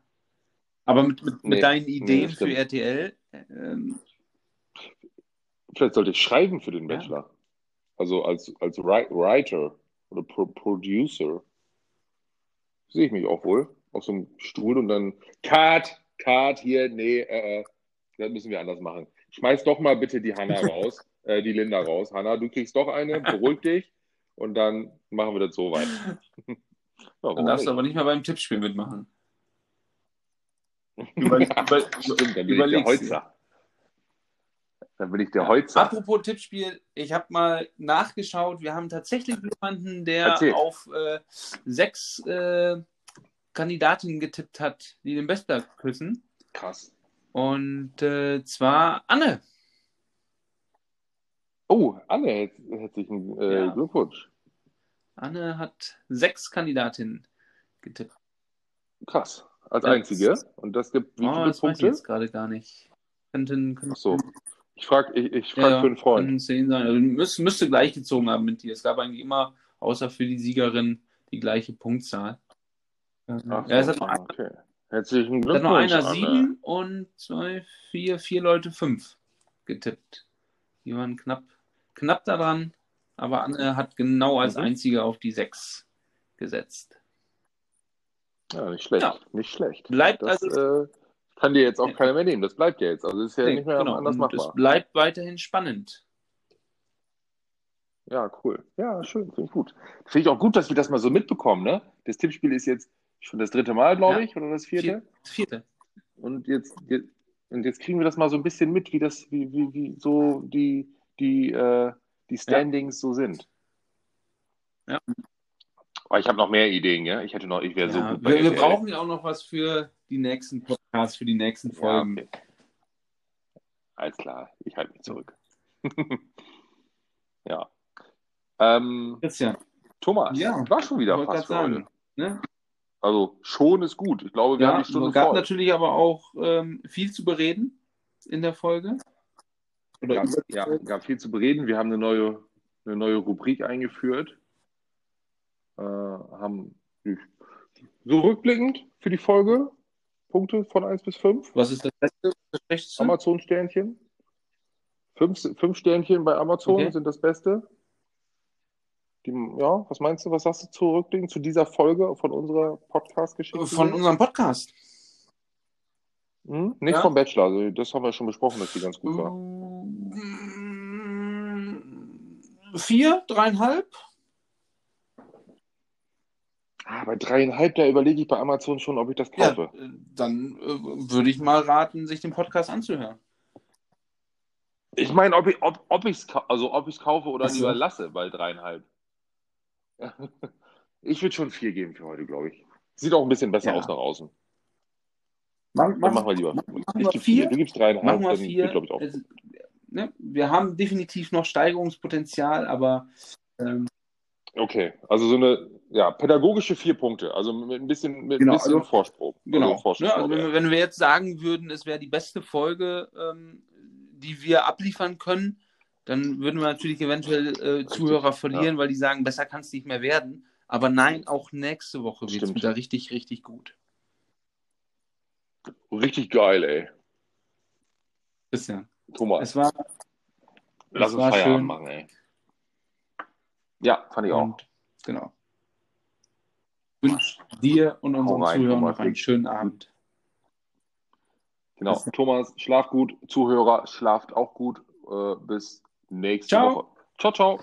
Aber mit, mit, Nee, mit deinen nee, Ideen das für. RTL, ähm, Vielleicht sollte ich schreiben für den Ja. Bachelor. Also als, als Wri- Writer oder Pro Producer. Sehe ich mich auch wohl. Auf so einem Stuhl und dann Cut, Cut hier, nee, äh, äh, das müssen wir anders machen. Schmeiß doch mal bitte die Hanna (laughs) raus, äh, die Linda raus. Hanna, du kriegst doch eine, beruhig dich und dann machen wir das so weit. ja, (laughs) dann darfst du nicht? aber nicht mal beim Tippspiel mitmachen. Über, (laughs) über, Stimmt, dann bin ich der. Holzer. Dann bin ich der Ja. Holzer. Apropos Tippspiel, ich habe mal nachgeschaut. Wir haben tatsächlich jemanden, der Erzähl. auf äh, sechs äh, Kandidatinnen getippt hat, die den Bestberg küssen. Krass. Und äh, zwar Anne. Oh, Anne, herz- herzlichen äh, Ja. Glückwunsch. Anne hat sechs Kandidatinnen getippt. Krass. Als Ja. einzige. Und das gibt wie oh, viele das weiß ich Punkte? jetzt gerade gar nicht. Könnten, könnten, Ach so. Ich frage ich, ich frag ja, für einen Freund. könnten zehn sein. Also müsste, müsste gleich gezogen haben mit dir. Es gab eigentlich immer, außer für die Siegerin, die gleiche Punktzahl. Ach ja, es hat noch, ein- okay. Herzlichen es hat noch Glückwunsch, einer sieben und zwei, vier, vier Leute fünf getippt. Die waren knapp, knapp daran, aber Anne hat genau als Mhm. einzige auf die sechs gesetzt. Ja, nicht schlecht. Ja. Nicht schlecht. Bleibt Das also äh, kann dir jetzt auch keiner mehr nehmen. Das bleibt ja jetzt. Also ist ja Nee, nicht mehr genau. anders Und es machbar. bleibt weiterhin spannend. Ja, cool. Ja, schön. Finde ich gut. Finde ich auch gut, dass wir das mal so mitbekommen. Ne? Das Tippspiel ist jetzt schon das dritte Mal, glaube Ja. ich, oder das vierte. Vierte. Und jetzt, jetzt, und jetzt kriegen wir das mal so ein bisschen mit, wie das, wie, wie, wie so die, die, äh, die Standings so sind. Ja. Aber ich habe noch mehr Ideen, ja. Ich hätte noch, ich wäre so Ja, gut bei wir, wir brauchen ja auch noch was für die nächsten Podcasts, für die nächsten Ja, Folgen. okay. Alles klar, ich halte mich zurück. (laughs) ja. Ähm, Christian, Thomas, Ja, war schon wieder fast sagen. ne? Also schon ist gut. Ich glaube, wir haben Ja, die Stunde es gab voll. natürlich aber auch ähm, viel zu bereden in der Folge. Oder gab, ja, Folge. gab viel zu bereden. Wir haben eine neue, eine neue Rubrik eingeführt. Äh, haben so rückblickend für die Folge Punkte von 1 bis 5. Was ist das Beste? Amazon-Sternchen. Fünf, fünf Sternchen bei Amazon Okay. sind das Beste. Die, ja, was meinst du, was sagst du zurückblickend zu dieser Folge von unserer Podcast-Geschichte? Von unserem Podcast. Hm? Nicht Ja. vom Bachelor, also das haben wir schon besprochen, dass die ganz gut war. Vier, dreieinhalb? Ah, bei dreieinhalb, da überlege ich bei Amazon schon, ob ich das Ja, kaufe. äh, dann äh, würde ich mal raten, sich den Podcast anzuhören. Ich meine, ob ich ob, ob ich's, also ob ich's kaufe oder lieber lasse bei dreieinhalb. (laughs) Ich würde schon vier geben für heute, glaube ich. Sieht auch ein bisschen besser Ja. aus nach außen. Machen, Dann machen wir lieber. machen ich gebe vier. Du gibst dreieinhalb, Machen wir vier. wird, ich, auch. Also, ne, wir haben definitiv noch Steigerungspotenzial, aber ähm, Okay, also so eine ja, pädagogische vier Punkte, also mit ein bisschen, mit Genau, ein bisschen also- Vorsprung. Genau. Also Vorsprung Ne, also wenn, wir, wenn wir jetzt sagen würden, es wäre die beste Folge, ähm, die wir abliefern können, dann würden wir natürlich eventuell äh, Zuhörer verlieren, weil die sagen, besser kann es nicht mehr werden. Aber nein, auch nächste Woche wird es wieder richtig, richtig gut. Richtig geil, ey. Christian, Thomas, es war, lass es uns Feierabend schön. machen, ey. Ja, fand ich auch. Und genau. Ich wünsche dir und unseren rein, Zuhörern Thomas. noch einen schönen Abend. Genau. Bis. Thomas, schlaf gut. Zuhörer, schlaft auch gut. Äh, bis nächste Ciao. Woche. Ciao, ciao.